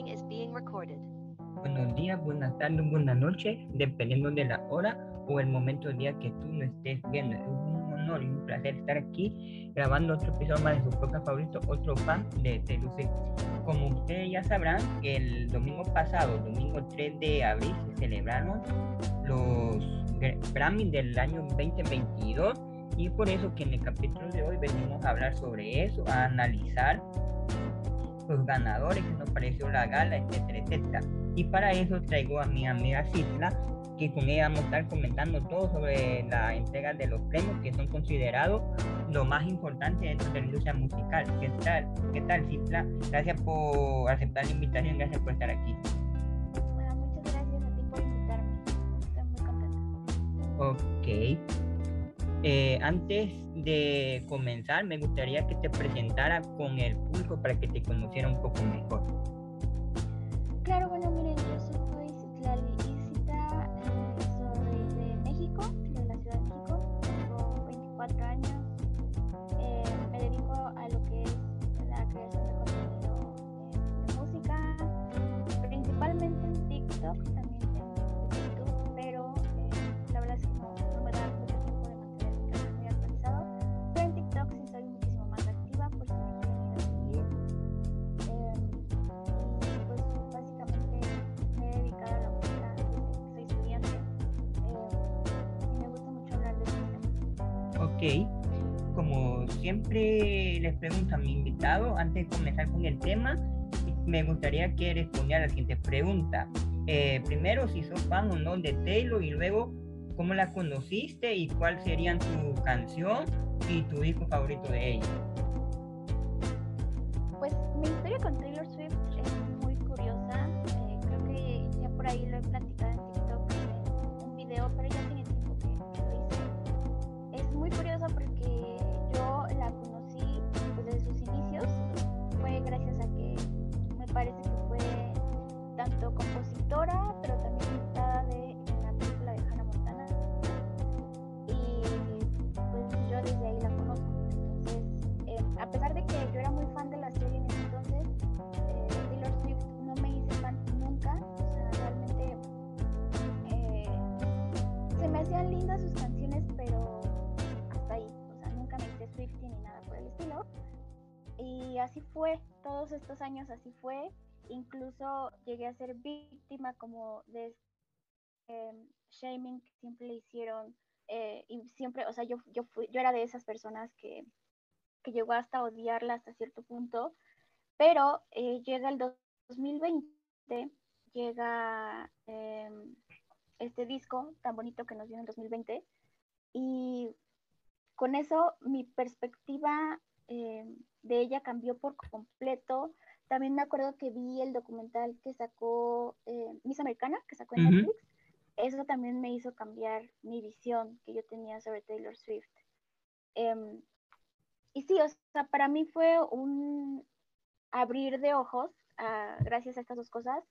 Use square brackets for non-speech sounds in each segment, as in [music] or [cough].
meeting is being recorded. Buenos días, buenas tardes, buenas noches, dependiendo de la hora o el momento del día que tú no estés viendo. Es un honor y un placer estar aquí grabando otro episodio más de su podcast favorito, otro fan de Taylor Como ustedes ya sabrán, el domingo pasado, domingo 3 de abril, se celebraron los Grammy del año 2022 y por eso que en el capítulo de hoy venimos a hablar sobre eso, a analizar los ganadores, que nos pareció la gala, etcétera, etcétera. Y para eso traigo a mi amiga Citla, que con ella vamos a estar comentando todo sobre la entrega de los premios que son considerados lo más importante dentro de la industria musical. ¿Qué tal? ¿Qué tal, Citla? Gracias por aceptar la invitación, gracias por estar aquí. Bueno, muchas gracias a ti por invitarme. Estoy muy contenta. Ok. Eh, antes de comenzar, me gustaría que te presentara con el público para que te conociera un poco mejor. Pregunto a mi invitado, antes de comenzar con el tema, me gustaría que respondiera la siguiente pregunta. Eh, primero, si sos fan o no de Taylor y luego, ¿cómo la conociste y cuál serían tu canción y tu disco favorito de ella? Pues mi historia con Taylor Swift es muy curiosa. eh, creo que ya por ahí lo he platicado lindas sus canciones, pero hasta ahí. O sea, nunca me hice Swiftie ni nada por el estilo. Y así fue, todos estos años así fue. Incluso llegué a ser víctima como de eh, shaming que siempre le hicieron. eh, y siempre, o sea, yo, yo, fui, yo era de esas personas que, que llegó hasta odiarla hasta cierto punto, pero eh, llega el 2020, llega eh, este disco tan bonito que nos dio en 2020 y con eso mi perspectiva eh, de ella cambió por completo. También me acuerdo que vi el documental que sacó eh, Miss Americana, que sacó en Ujú. Netflix. Eso también me hizo cambiar mi visión que yo tenía sobre Taylor Swift. Em, y sí, o sea, para mí fue un abrir de ojos ah, gracias a estas dos cosas,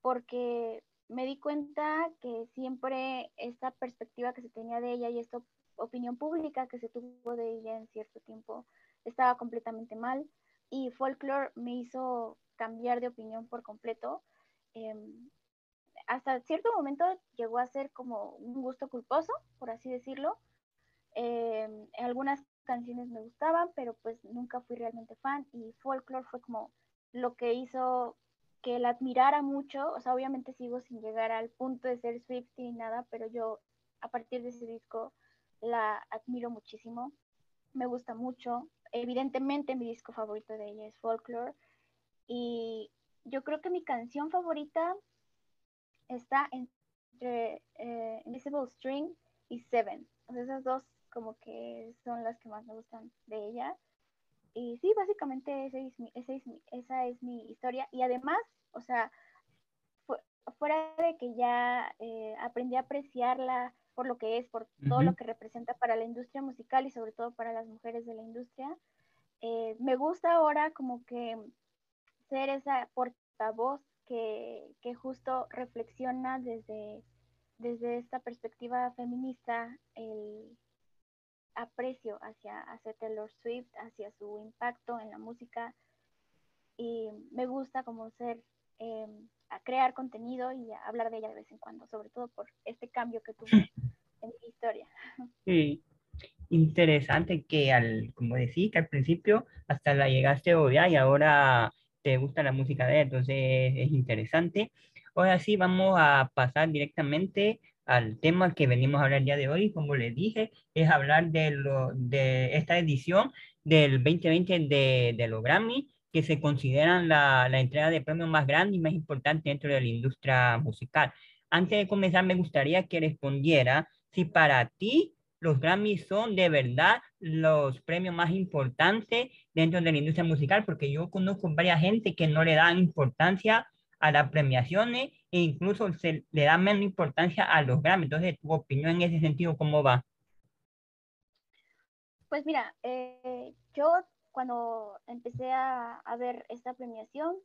porque me di cuenta que siempre esta perspectiva que se tenía de ella y esta opinión pública que se tuvo de ella en cierto tiempo estaba completamente mal y Folklore me hizo cambiar de opinión por completo. Em, hasta cierto momento llegó a ser como un gusto culposo, por así decirlo. Em, algunas canciones me gustaban, pero pues nunca fui realmente fan y Folklore fue como lo que hizo que la admirara mucho, o sea, obviamente sigo sin llegar al punto de ser Swiftie ni nada, pero yo a partir de ese disco la admiro muchísimo, me gusta mucho, evidentemente mi disco favorito de ella es Folklore y yo creo que mi canción favorita está entre eh, Invisible String y Seven, o sea, esas dos como que son las que más me gustan de ella. Y sí, básicamente ese es mi, ese es mi, esa es mi historia. Y además, o sea, fu fuera de que ya eh, aprendí a apreciarla por lo que es, por todo lo que representa para la industria musical y sobre todo para las mujeres de la industria, eh, me gusta ahora como que ser esa portavoz que, que justo reflexiona desde, desde esta perspectiva feminista el aprecio hacia, hacia Taylor Swift, hacia su impacto en la música y me gusta como ser em, a crear contenido y a hablar de ella de vez en cuando, sobre todo por este cambio que tuvo [laughs] en mi historia. [laughs] Sí, interesante que al, como decís, que al principio hasta la llegaste a odiar y ahora te gusta la música de ella, entonces es interesante. Ahora sí, vamos a pasar directamente al tema que venimos a hablar el día de hoy. Como les dije, es hablar de, lo, de esta edición del 2020 de, los Grammy, que se consideran la, la entrega de premios más grande y más importante dentro de la industria musical. Antes de comenzar, me gustaría que respondiera si para ti los Grammys son de verdad los premios más importantes dentro de la industria musical, porque yo conozco varias gente que no le dan importancia a las premiaciones e incluso se le da menos importancia a los Grammys. Entonces, tu opinión en ese sentido, ¿cómo va? Pues mira, eh, yo cuando empecé a, a, ver esta premiación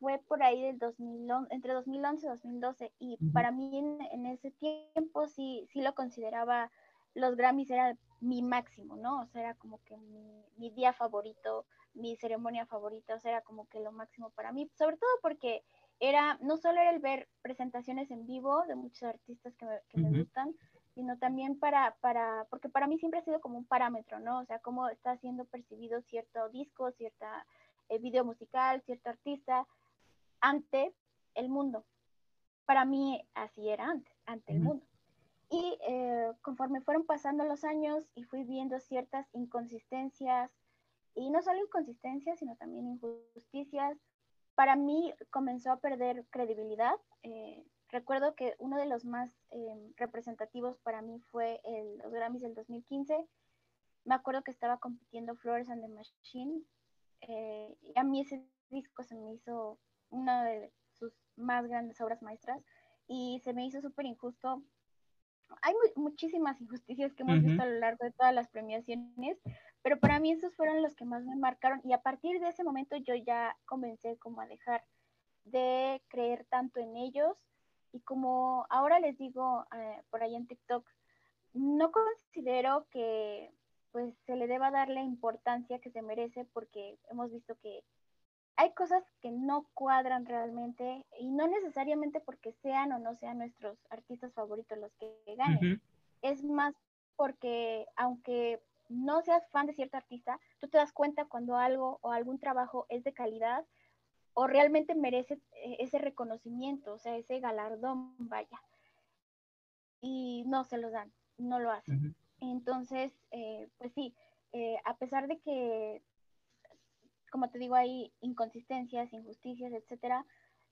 fue por ahí del 2011, entre 2011 y 2012 y para mí en, en, ese tiempo sí, sí lo consideraba, los Grammys era mi máximo, ¿no? O sea, era como que mi, mi día favorito, mi ceremonia favorita, o sea, era como que lo máximo para mí, sobre todo porque era, no solo era el ver presentaciones en vivo de muchos artistas que me, que me gustan, sino también para, para, porque para mí siempre ha sido como un parámetro, ¿no? O sea, cómo está siendo percibido cierto disco, cierta eh, video musical, cierto artista ante el mundo. Para mí así era antes, ante el mundo. Y eh, conforme fueron pasando los años y fui viendo ciertas inconsistencias, y no solo inconsistencias, sino también injusticias, para mí comenzó a perder credibilidad. Eh, recuerdo que uno de los más eh, representativos para mí fue el, los Grammys del 2015. Me acuerdo que estaba compitiendo Flores and the Machine. Eh, y a mí ese disco se me hizo una de sus más grandes obras maestras y se me hizo súper injusto. Hay muchísimas injusticias que hemos visto a lo largo de todas las premiaciones, pero para mí esos fueron los que más me marcaron y a partir de ese momento yo ya comencé como a dejar de creer tanto en ellos y como ahora les digo eh, por ahí en TikTok, no considero que pues se le deba dar la importancia que se merece porque hemos visto que hay cosas que no cuadran realmente y no necesariamente porque sean o no sean nuestros artistas favoritos los que ganen. Es más porque aunque no seas fan de cierto artista, tú te das cuenta cuando algo o algún trabajo es de calidad o realmente merece eh, ese reconocimiento, o sea, ese galardón, vaya. Y no se lo dan, no lo hacen. Entonces, eh, pues sí, eh, a pesar de que, como te digo, hay inconsistencias, injusticias, etcétera,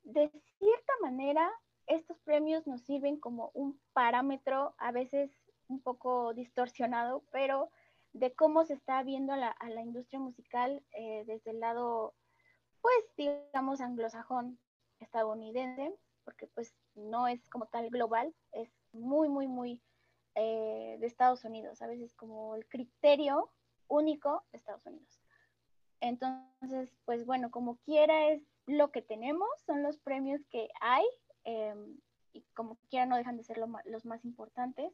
de cierta manera, estos premios nos sirven como un parámetro, a veces un poco distorsionado, pero de cómo se está viendo la, a la industria musical desde el lado pues digamos anglosajón estadounidense, porque pues no es como tal global, es muy, muy, muy eh, de Estados Unidos, a veces como el criterio único de Estados Unidos. Entonces, pues bueno, como quiera es lo que tenemos, son los premios que hay, em, y como quiera no dejan de ser los más importantes,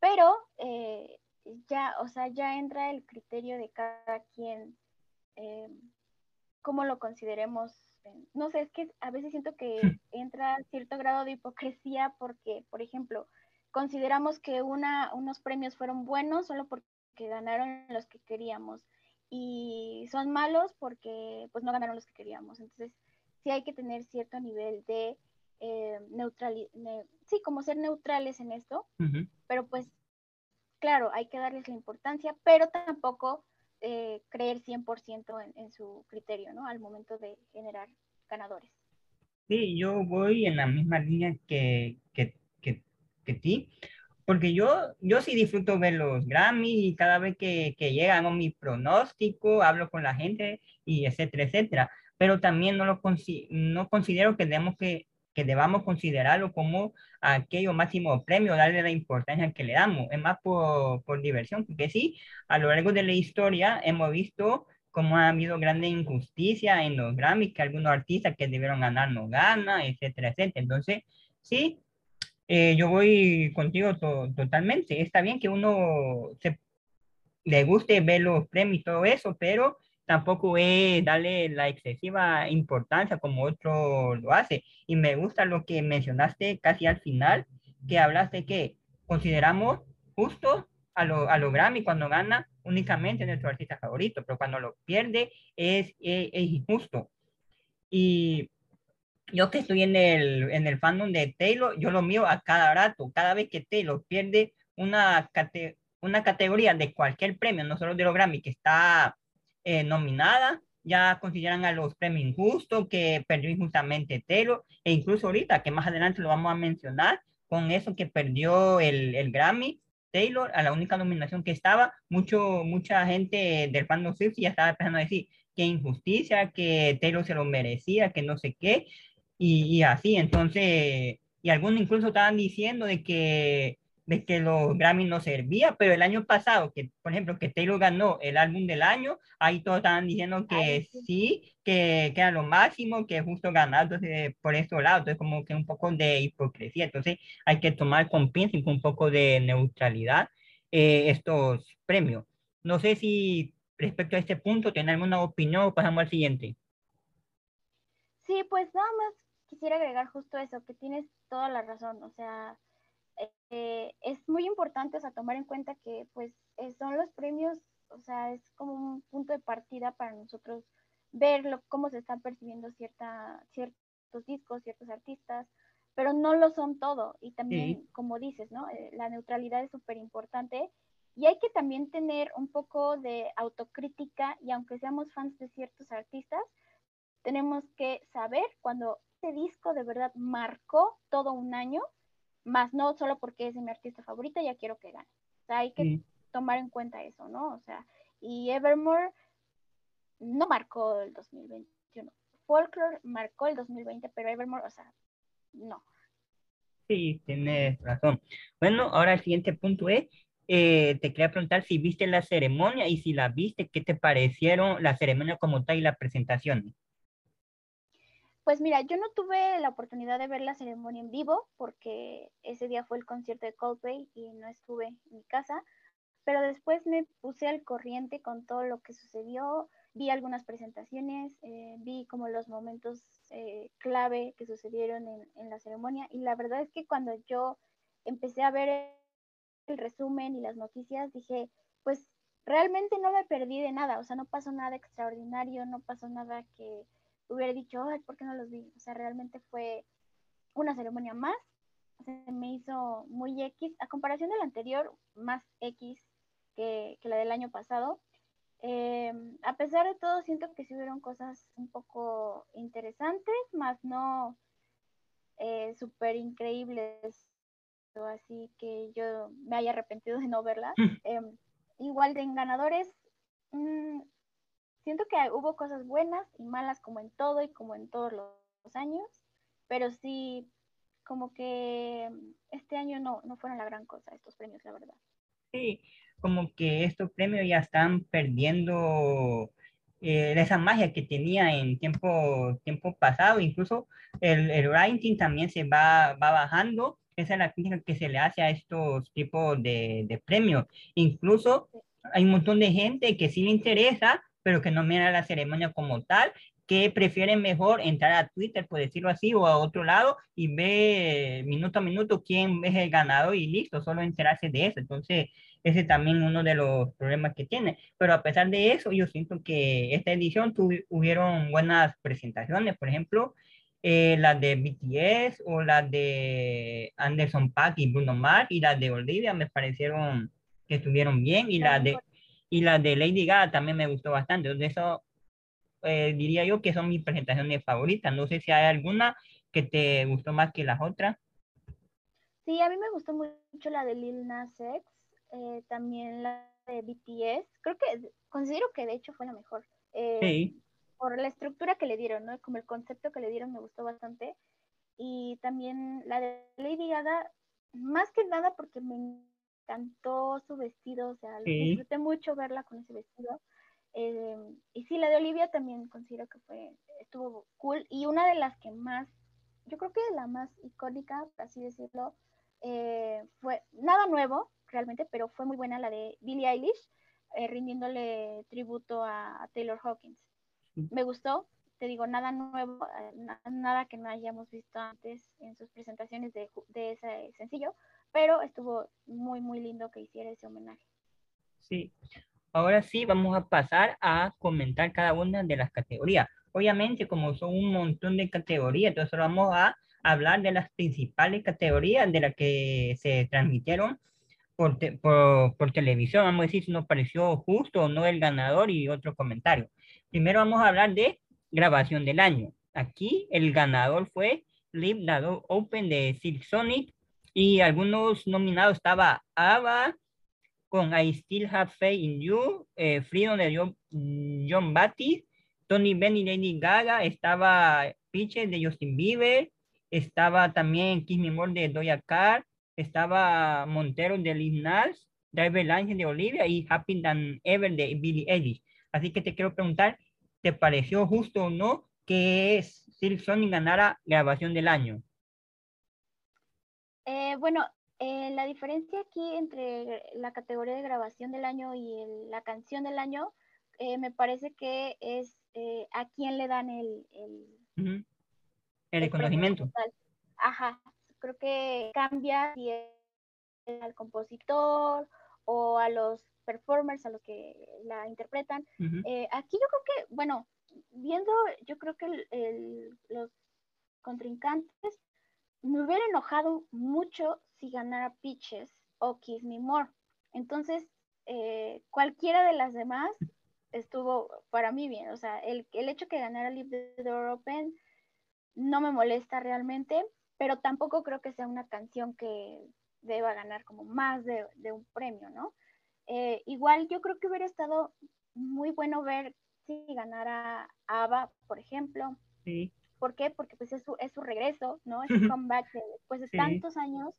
pero eh, ya, o sea, ya entra el criterio de cada quien eh, cómo lo consideremos. No sé, es que a veces siento que entra cierto grado de hipocresía porque, por ejemplo, consideramos que una, unos premios fueron buenos solo porque ganaron los que queríamos y son malos porque pues no ganaron los que queríamos. Entonces, sí hay que tener cierto nivel de eh, neutralidad, sí, como ser neutrales en esto, pero pues, claro, hay que darles la importancia, pero tampoco eh, creer 100% en, en su criterio, ¿no? Al momento de generar ganadores. Sí, yo voy en la misma línea que, que, que, que ti, porque yo, yo sí disfruto ver los Grammy y cada vez que, que llegan a mi pronóstico, hablo con la gente y etcétera, etcétera, pero también no, lo no considero que debemos que que debamos considerarlo como aquello máximo premio, darle la importancia que le damos. Es más por, por diversión, porque sí, a lo largo de la historia hemos visto cómo ha habido grande injusticia en los Grammys, que algunos artistas que debieron ganar no ganan, etcétera, etcétera. Entonces, sí, eh, yo voy contigo totalmente. Está bien que uno se, le guste ver los premios y todo eso, pero tampoco es darle la excesiva importancia como otro lo hace. Y me gusta lo que mencionaste casi al final, que hablaste que consideramos justo a lo, a lo Grammy cuando gana únicamente nuestro artista favorito, pero cuando lo pierde es, es, es injusto. Y yo que estoy en el, en el fandom de Taylor, yo lo mío a cada rato, cada vez que Taylor pierde una, una categoría de cualquier premio, no solo de los Grammy, que está eh, nominada, ya consideran a los premios injustos, que perdió injustamente Taylor, e incluso ahorita, que más adelante lo vamos a mencionar, con eso que perdió el, el Grammy, Taylor, a la única nominación que estaba, mucho, mucha gente del fandom Swift ya estaba empezando a decir que injusticia, que Taylor se lo merecía, que no sé qué, y, y así, entonces, y algunos incluso estaban diciendo de que de que los Grammy no servía, pero el año pasado, que por ejemplo, que Taylor ganó el álbum del año, ahí todos estaban diciendo que sí, que, que, era lo máximo, que justo ganar, entonces por eso lado, entonces como que un poco de hipocresía, entonces hay que tomar con pinza y con un poco de neutralidad eh, estos premios. No sé si respecto a este punto tiene alguna opinión o pasamos al siguiente. Sí, pues nada más quisiera agregar justo eso, que tienes toda la razón, o sea, eh, es muy importante, o sea, tomar en cuenta que pues eh, son los premios, o sea, es como un punto de partida para nosotros ver cómo se están percibiendo cierta, ciertos discos, ciertos artistas, pero no lo son todo. Y también, como dices, ¿no? Eh, la neutralidad es súper importante y hay que también tener un poco de autocrítica y aunque seamos fans de ciertos artistas, tenemos que saber cuando este disco de verdad marcó todo un año más no solo porque es mi artista favorita, ya quiero que gane. O sea, hay que tomar en cuenta eso, ¿no? O sea, y Evermore no marcó el 2021. Folklore marcó el 2020, pero Evermore, o sea, no. Sí, tienes razón. Bueno, ahora el siguiente punto es, eh, te quería preguntar si viste la ceremonia y si la viste, ¿qué te parecieron la ceremonia como tal y la presentación? Pues mira, yo no tuve la oportunidad de ver la ceremonia en vivo porque ese día fue el concierto de Coldplay y no estuve en mi casa, pero después me puse al corriente con todo lo que sucedió, vi algunas presentaciones, eh, vi como los momentos eh, clave que sucedieron en, en, la ceremonia y la verdad es que cuando yo empecé a ver el resumen y las noticias, dije, pues realmente no me perdí de nada, o sea, no pasó nada extraordinario, no pasó nada que hubiera dicho, ay, ¿por qué no los vi? O sea, realmente fue una ceremonia más. Se me hizo muy X, a comparación de la anterior, más X que, la del año pasado. Eh, a pesar de todo, siento que sí hubieron cosas un poco interesantes, más no eh, súper increíbles, así que yo me haya arrepentido de no verlas. Mm. [laughs] Em, igual de en ganadores, mm, siento que hubo cosas buenas y malas como en todo y como en todos los años, pero sí, como que este año no, no fueron la gran cosa estos premios, la verdad. Sí, como que estos premios ya están perdiendo eh, esa magia que tenía en tiempo, tiempo pasado, incluso el, el ranking también se va, va bajando, esa es la crítica que se le hace a estos tipos de, de premios. Incluso hay un montón de gente que sí le interesa, pero que no mira la ceremonia como tal, que prefieren mejor entrar a Twitter, por decirlo así, o a otro lado y ver minuto a minuto quién es el ganador y listo, solo enterarse de eso. Entonces, ese es también uno de los problemas que tiene. Pero a pesar de eso, yo siento que esta edición tuvieron buenas presentaciones, por ejemplo, eh, la de BTS o la de Anderson Paak y Bruno Mars y la de Olivia me parecieron que estuvieron bien y la de y la de Lady Gaga también me gustó bastante. De eso eh, diría yo que son mis presentaciones favoritas. No sé si hay alguna que te gustó más que las otras. Sí, a mí me gustó mucho la de Lil Nas X, eh, también la de BTS. Creo que considero que de hecho fue la mejor. Eh, sí. Por la estructura que le dieron, ¿no? Como el concepto que le dieron me gustó bastante. Y también la de Lady Gaga, más que nada porque me encantó su vestido, o sea, disfruté mucho verla con ese vestido. Eh, y sí, la de Olivia también considero que fue, estuvo cool. Y una de las que más, yo creo que la más icónica, por así decirlo, eh, fue nada nuevo realmente, pero fue muy buena la de Billie Eilish. eh, rindiéndole tributo a, Taylor Hawkins. Me gustó, te digo, nada nuevo, eh, nada que no hayamos visto antes en sus presentaciones de, de ese sencillo, pero estuvo muy, muy lindo que hiciera ese homenaje. Sí, ahora sí vamos a pasar a comentar cada una de las categorías. Obviamente, como son un montón de categorías, entonces vamos a hablar de las principales categorías de las que se transmitieron por, por, televisión. Vamos a decir si nos pareció justo o no el ganador y otro comentario. Primero vamos a hablar de grabación del año. Aquí el ganador fue Live Open de Silk Sonic y algunos nominados estaba Ava con I Still Have Faith in You, eh, Freedom de John, John Batty, Tony Benny, Lady Gaga, estaba Peaches de Justin Bieber, estaba también Kiss Me de Doja Cat, estaba Montero de Liz Nas, Driver Line de Olivia y Happy Than Ever de Billie Eilish. Así que te quiero preguntar, ¿te pareció justo o no que Silk Sonic ganara grabación del año? Eh, bueno, eh, la diferencia aquí entre la categoría de grabación del año y la canción del año, eh, me parece que es a quién le dan el, el, el reconocimiento. Ajá, creo que cambia si es al compositor o a los performers, a los que la interpretan. aquí yo creo que, bueno, viendo, yo creo que los contrincantes me hubiera enojado mucho si ganara Peaches o Kiss Me More. Entonces, eh, cualquiera de las demás estuvo para mí bien. O sea, el, el hecho que ganara Leave the Door Open no me molesta realmente, pero tampoco creo que sea una canción que deba ganar como más de, un premio, ¿no? Eh, igual yo creo que hubiera estado muy bueno ver si ganara ABBA, por ejemplo. Sí. ¿Por qué? Porque pues es su, es su regreso, ¿no? Es su comeback después de tantos años.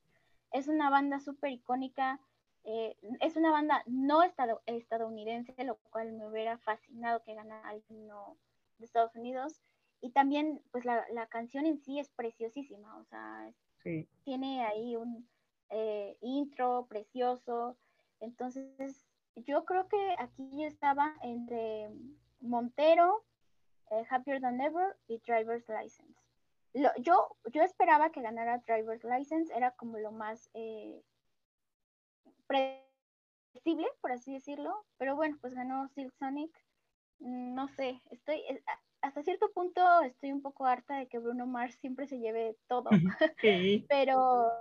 Es una banda súper icónica. Eh, es una banda no estadounidense, lo cual me hubiera fascinado que ganara alguien de Estados Unidos. Y también, pues la, la canción en sí es preciosísima, o sea, tiene ahí un eh, intro precioso. Entonces, yo creo que aquí estaba entre Montero, eh, Happier Than Ever y Driver's License. yo, yo esperaba que ganara Driver's License, era como lo más eh, predecible, por así decirlo, pero bueno, pues ganó Silk Sonic. Mm, no sé, estoy eh, hasta cierto punto estoy un poco harta de que Bruno Mars siempre se lleve todo. [laughs] pero,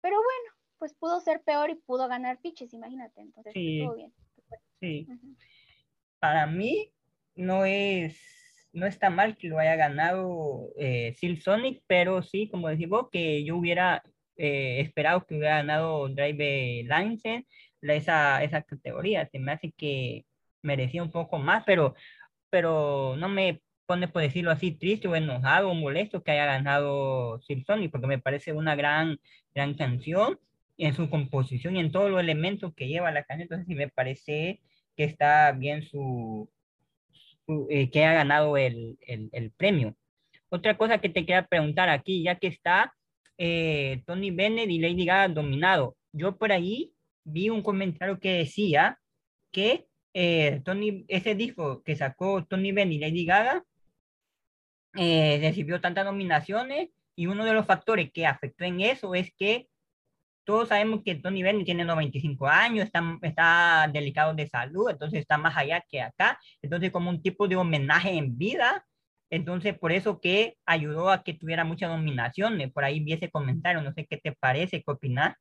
pero bueno, pues pudo ser peor y pudo ganar pitches, imagínate. Entonces estuvo bien. Sí. Para mí, no es, no está mal que lo haya ganado eh, Silk Sonic, pero sí, como decimos, que yo hubiera eh, esperado que hubiera ganado Drive License, esa, esa categoría. Se me hace que merecía un poco más, pero, pero no me pone, por decirlo así, triste o enojado o molesto que haya ganado Silk Sonic, porque me parece una gran, gran canción en su composición y en todos los elementos que lleva la canción. Entonces, sí me parece que está bien su, eh, que ha ganado el, premio. Otra cosa que te quería preguntar aquí, ya que está eh, Tony Bennett y Lady Gaga dominado, yo por ahí vi un comentario que decía que eh, Tony, ese disco que sacó Tony Bennett y Lady Gaga recibió tantas nominaciones y uno de los factores que afectó en eso es que todos sabemos que Tony Bennett tiene 95 años, está, delicado de salud, entonces está más allá que acá. Entonces, como un tipo de homenaje en vida. Entonces, por eso que ayudó a que tuviera muchas nominaciones. Por ahí vi ese comentario, no sé qué te parece, qué opinas.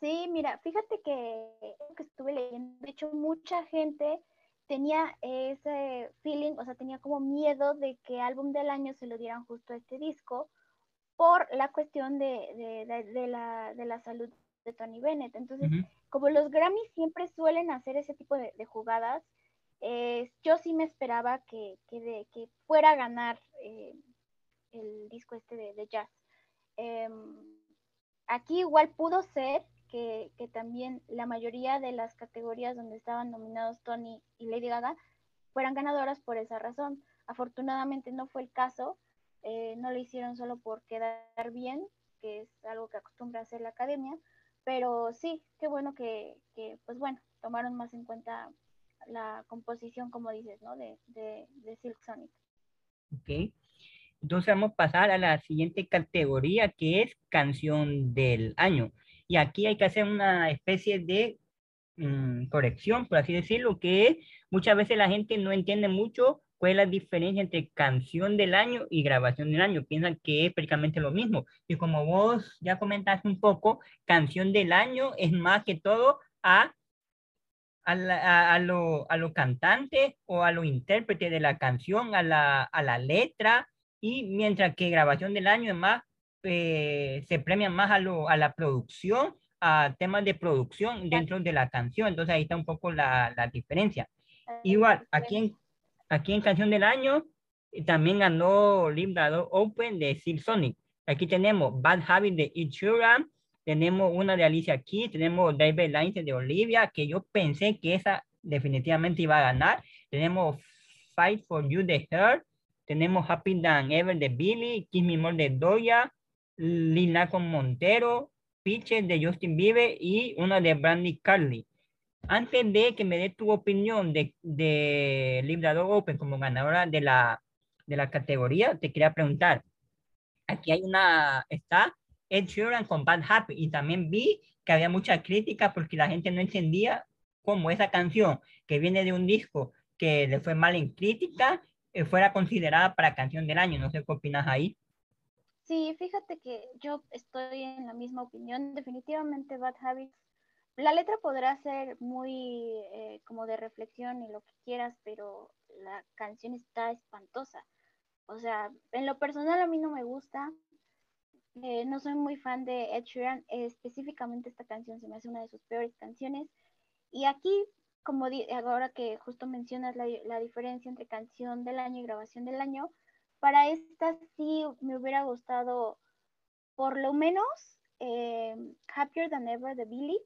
Sí, mira, fíjate que, que estuve leyendo, de hecho, mucha gente tenía ese feeling, o sea, tenía como miedo de que álbum del año se lo dieran justo a este disco, por la cuestión de, de, la, de, la, salud de Tony Bennett. Entonces, como los Grammys siempre suelen hacer ese tipo de, jugadas, eh, yo sí me esperaba que, que, que fuera a ganar eh, el disco este de, jazz. Em, aquí igual pudo ser que, que, también la mayoría de las categorías donde estaban nominados Tony y Lady Gaga fueran ganadoras por esa razón. Afortunadamente no fue el caso. Eh, no lo hicieron solo por quedar bien, que es algo que acostumbra hacer la academia, Pero sí, qué bueno que, que, pues bueno, tomaron más en cuenta la composición, como dices, ¿no? De, de, de Silk Sonic. Ok. Entonces vamos a pasar a la siguiente categoría que es canción del año. Y aquí hay que hacer una especie de mm, corrección, por así decirlo, que muchas veces la gente no entiende mucho cuál es la diferencia entre canción del año y grabación del año. Piensan que es prácticamente lo mismo. Y como vos ya comentaste un poco, canción del año es más que todo a, a, a, lo, a los cantantes o a los intérpretes de la canción, a la, a la letra, y mientras que grabación del año es más, eh, se premia más a, lo, a la producción, a temas de producción dentro de la canción, entonces ahí está un poco la, la diferencia. Igual, aquí en, aquí en Canción del Año también ganó Librador Open de Silk Sonic. Aquí tenemos Bad Habit de Ed tenemos una de Alicia Keys, tenemos David Lines de Olivia, que yo pensé que esa definitivamente iba a ganar. Tenemos Fight for You de Her, tenemos Happy Than Ever de Billy, Kiss Me More de Doya, Lina con Montero, Pitches de Justin Bieber y una de Brandy Carly. Antes de que me dé tu opinión de, de Librador Open como ganadora de la, de la categoría, te quería preguntar. Aquí hay una, está Ed Sheeran con Bad Happy y también vi que había mucha crítica porque la gente no entendía cómo esa canción que viene de un disco que le fue mal en crítica eh, fuera considerada para canción del año. No sé qué opinas ahí. Sí, fíjate que yo estoy en la misma opinión. Definitivamente Bad Habits. La letra podrá ser muy eh, como de reflexión y lo que quieras, pero la canción está espantosa. O sea, en lo personal a mí no me gusta. Eh, no soy muy fan de Ed Sheeran. específicamente esta canción se me hace una de sus peores canciones. Y aquí como ahora que justo mencionas la, la, diferencia entre canción del año y grabación del año, para esta sí me hubiera gustado por lo menos eh, Happier Than Ever de Billy,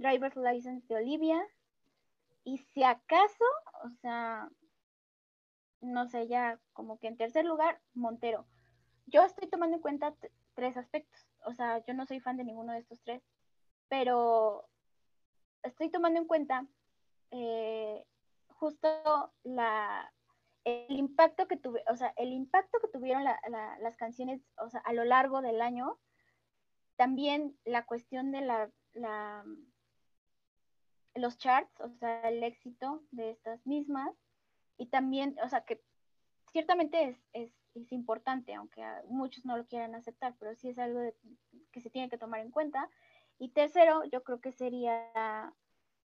Driver's License de Olivia, y si acaso, o sea, no sé, ya como que en tercer lugar, Montero. Yo estoy tomando en cuenta tres aspectos, o sea, yo no soy fan de ninguno de estos tres, pero estoy tomando en cuenta eh, justo la, el impacto que tuve, o sea, el impacto que tuvieron las canciones, o sea, a lo largo del año, también la cuestión de la, la, los charts, o sea, el éxito de estas mismas, y también, o sea, que ciertamente es, es, es importante, aunque muchos no lo quieran aceptar, pero sí es algo que se tiene que tomar en cuenta, y tercero, yo creo que sería,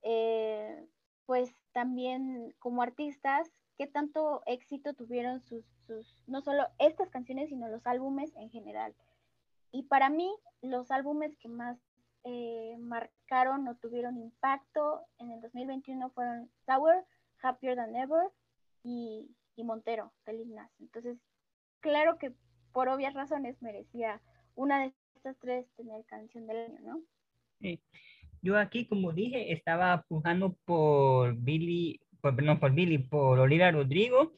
eh, pues también como artistas, qué tanto éxito tuvieron sus, sus, no solo estas canciones, sino los álbumes en general. Y para mí, los álbumes que más eh, marcaron o tuvieron impacto en el 2021 fueron Sour, Happier Than Ever y, y Montero, Feliz Nas. Entonces, claro que por obvias razones merecía una de estas tres tener canción del año, ¿no? Yo aquí, como dije, estaba pujando por Billy, por, no por Billy, por Olivia Rodrigo,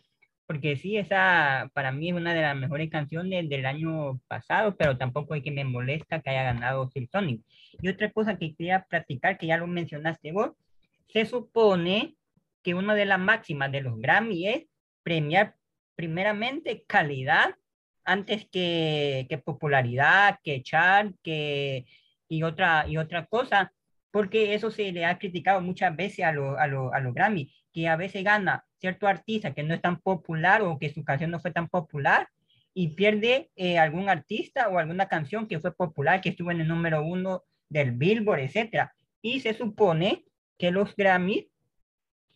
porque sí, esa para mí es una de las mejores canciones del año pasado, pero tampoco hay que me molesta que haya ganado Sonic. Y otra cosa que quería practicar, que ya lo mencionaste vos, se supone que una de las máximas de los Grammy es premiar primeramente calidad antes que, que popularidad, que chart, que y otra, y otra cosa, porque eso se le ha criticado muchas veces a los a lo, a Grammy, que a veces gana cierto artista que no es tan popular o que su canción no fue tan popular y pierde eh, algún artista o alguna canción que fue popular, que estuvo en el número uno del Billboard, etcétera. Y se supone que los Grammy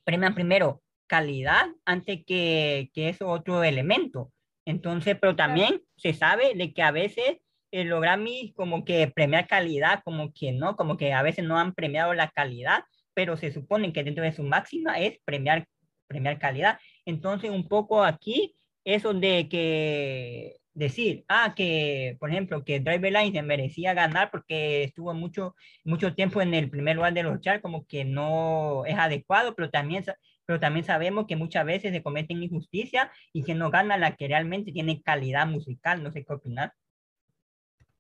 premian primero calidad antes que, que eso otro elemento. Entonces, pero también se sabe de que a veces el los Grammy como que premiar calidad, como que no, como que a veces no han premiado la calidad, pero se supone que dentro de su máxima es premiar, premiar calidad. Entonces, un poco aquí, eso de que decir, ah, que, por ejemplo, que Driver Line se merecía ganar porque estuvo mucho, mucho tiempo en el primer lugar de los como que no es adecuado, pero también, pero también sabemos que muchas veces se cometen injusticias y que no gana la que realmente tiene calidad musical, no sé qué opinar.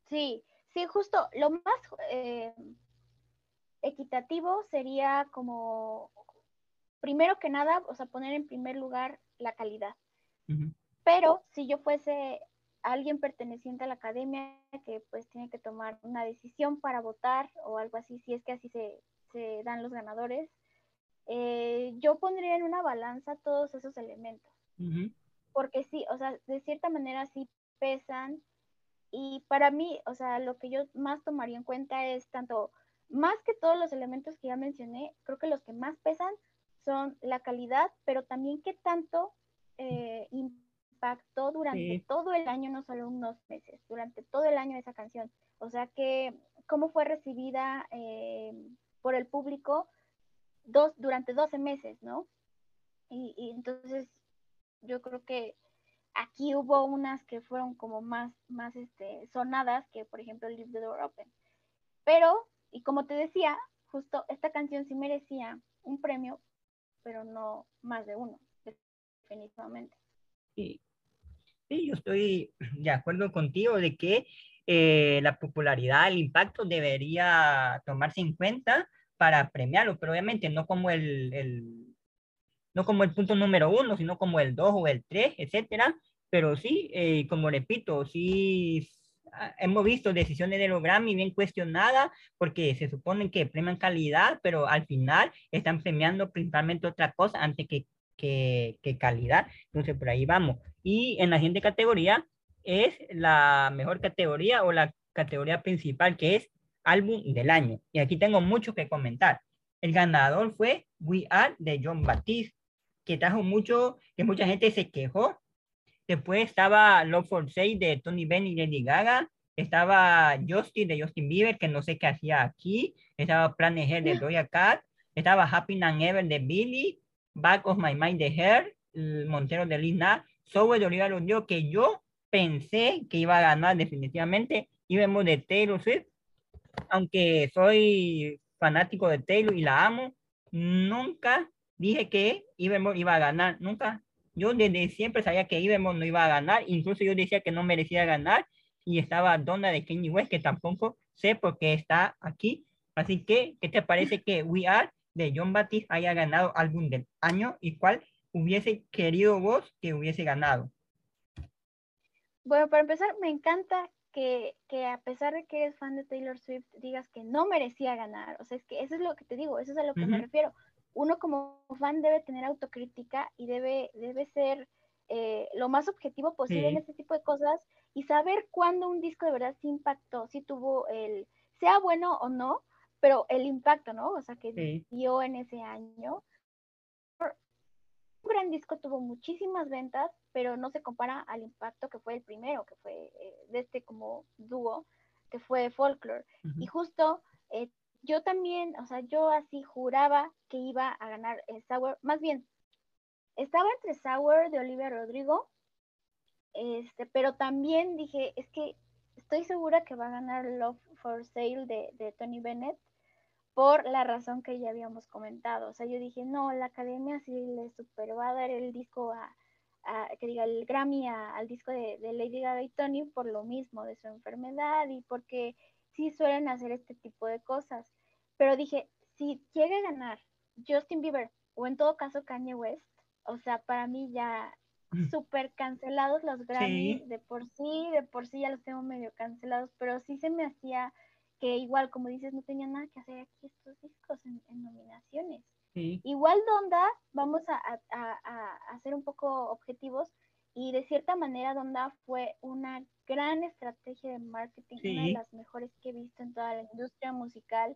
Sí, Sí, justo, lo más eh, equitativo sería como, primero que nada, o sea, poner en primer lugar la calidad. Pero si yo fuese alguien perteneciente a la academia que pues tiene que tomar una decisión para votar o algo así, si es que así se, se dan los ganadores, eh, yo pondría en una balanza todos esos elementos. Porque sí, o sea, de cierta manera sí pesan. Y para mí, o sea, lo que yo más tomaría en cuenta es tanto, más que todos los elementos que ya mencioné, creo que los que más pesan son la calidad, pero también qué tanto eh, impactó durante todo el año, no solo unos meses, durante todo el año esa canción. O sea, que cómo fue recibida eh, por el público dos, durante 12 meses, ¿no? Y, entonces yo creo que aquí hubo unas que fueron como más, más este, sonadas que, por ejemplo, Leave the Door Open. Pero, y como te decía, justo esta canción sí merecía un premio, pero no más de uno, definitivamente. Sí, sí yo estoy de acuerdo contigo de que eh, la popularidad, el impacto debería tomarse en cuenta para premiarlo, pero obviamente no como el, el, no como el punto número uno, sino como el dos o el tres, etcétera. Pero sí, eh, como repito, sí hemos visto decisiones de los Grammy bien cuestionadas porque se supone que premian calidad, pero al final están premiando principalmente otra cosa antes que, que, que calidad. Entonces, por ahí vamos. Y en la siguiente categoría es la mejor categoría o la categoría principal que es álbum del año. Y aquí tengo mucho que comentar. El ganador fue We Are de John Baptiste, que trajo mucho, que mucha gente se quejó. Después estaba Love for Sale de Tony Benn y Lady Gaga. Estaba Justin de Justin Bieber, que no sé qué hacía aquí. Estaba Planet Hair de Doja Cat. Estaba Happy and Ever de Billy. Back of My Mind de Hair. Montero de Lina. Sober de Olivia Rodrigo, que yo pensé que iba a ganar definitivamente. Y vemos de Taylor Swift aunque soy fanático de Taylor y la amo, nunca dije que iba a ganar, nunca. Yo desde siempre sabía que Evermore no iba a ganar, incluso yo decía que no merecía ganar y estaba Donna de Kanye West, que tampoco sé por qué está aquí. Así que, ¿qué te parece que We Are de John Baptiste haya ganado álbum del año y cuál hubiese querido vos que hubiese ganado? Bueno, para empezar, me encanta que, a pesar de que eres fan de Taylor Swift, digas que no merecía ganar. O sea, es que eso es lo que te digo, eso es a lo que me refiero. Uno como fan debe tener autocrítica y debe, debe ser eh, lo más objetivo posible en este tipo de cosas y saber cuándo un disco de verdad sí impactó, si tuvo el, sea bueno o no, pero el impacto, ¿no? O sea, que dio en ese año un gran disco tuvo muchísimas ventas, pero no se compara al impacto que fue el primero, que fue eh, de este como dúo, que fue Folklore. Y justo eh, yo también, o sea, yo así juraba que iba a ganar el Sour, más bien, estaba entre Sour de Olivia Rodrigo, este, pero también dije, es que estoy segura que va a ganar Love for Sale de, de Tony Bennett por la razón que ya habíamos comentado. O sea, yo dije, no, la academia sí le super va a dar el disco a, que diga, el Grammy al disco de, Lady Gaga y Tony por lo mismo de su enfermedad y porque sí suelen hacer este tipo de cosas. Pero dije, si llega a ganar Justin Bieber o en todo caso Kanye West, o sea, para mí ya súper cancelados los Grammy, de por sí, de por sí ya los tengo medio cancelados, pero sí se me hacía que igual, como dices, no tenía nada que hacer aquí estos discos en, nominaciones. Igual Donda, vamos a, a, ser un poco objetivos, y de cierta manera Donda fue una gran estrategia de marketing, una de las mejores que he visto en toda la industria musical.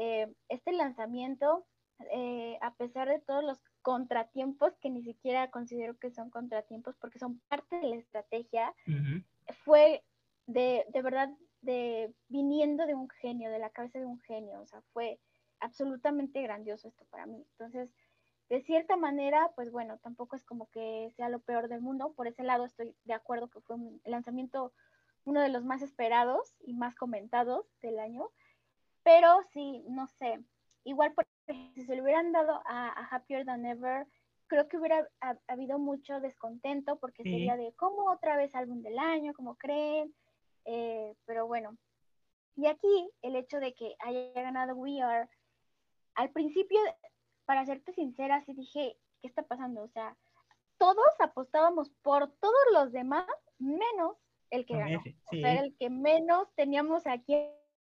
Eh, este lanzamiento, eh, a pesar de todos los contratiempos, que ni siquiera considero que son contratiempos porque son parte de la estrategia, fue de, de verdad de viniendo de un genio, de la cabeza de un genio, o sea, fue absolutamente grandioso esto para mí. Entonces, de cierta manera, pues bueno, tampoco es como que sea lo peor del mundo, por ese lado estoy de acuerdo que fue un lanzamiento uno de los más esperados y más comentados del año, pero sí, no sé, igual por, si se le hubieran dado a, Happier Than Ever, creo que hubiera habido mucho descontento porque sería de, ¿cómo otra vez álbum del año? ¿Cómo creen? Eh, pero bueno, Y aquí el hecho de que haya ganado We Are, al principio, para serte sincera, sí dije, ¿qué está pasando? O sea, todos apostábamos por todos los demás, menos el que ganó. O sea, el que menos teníamos aquí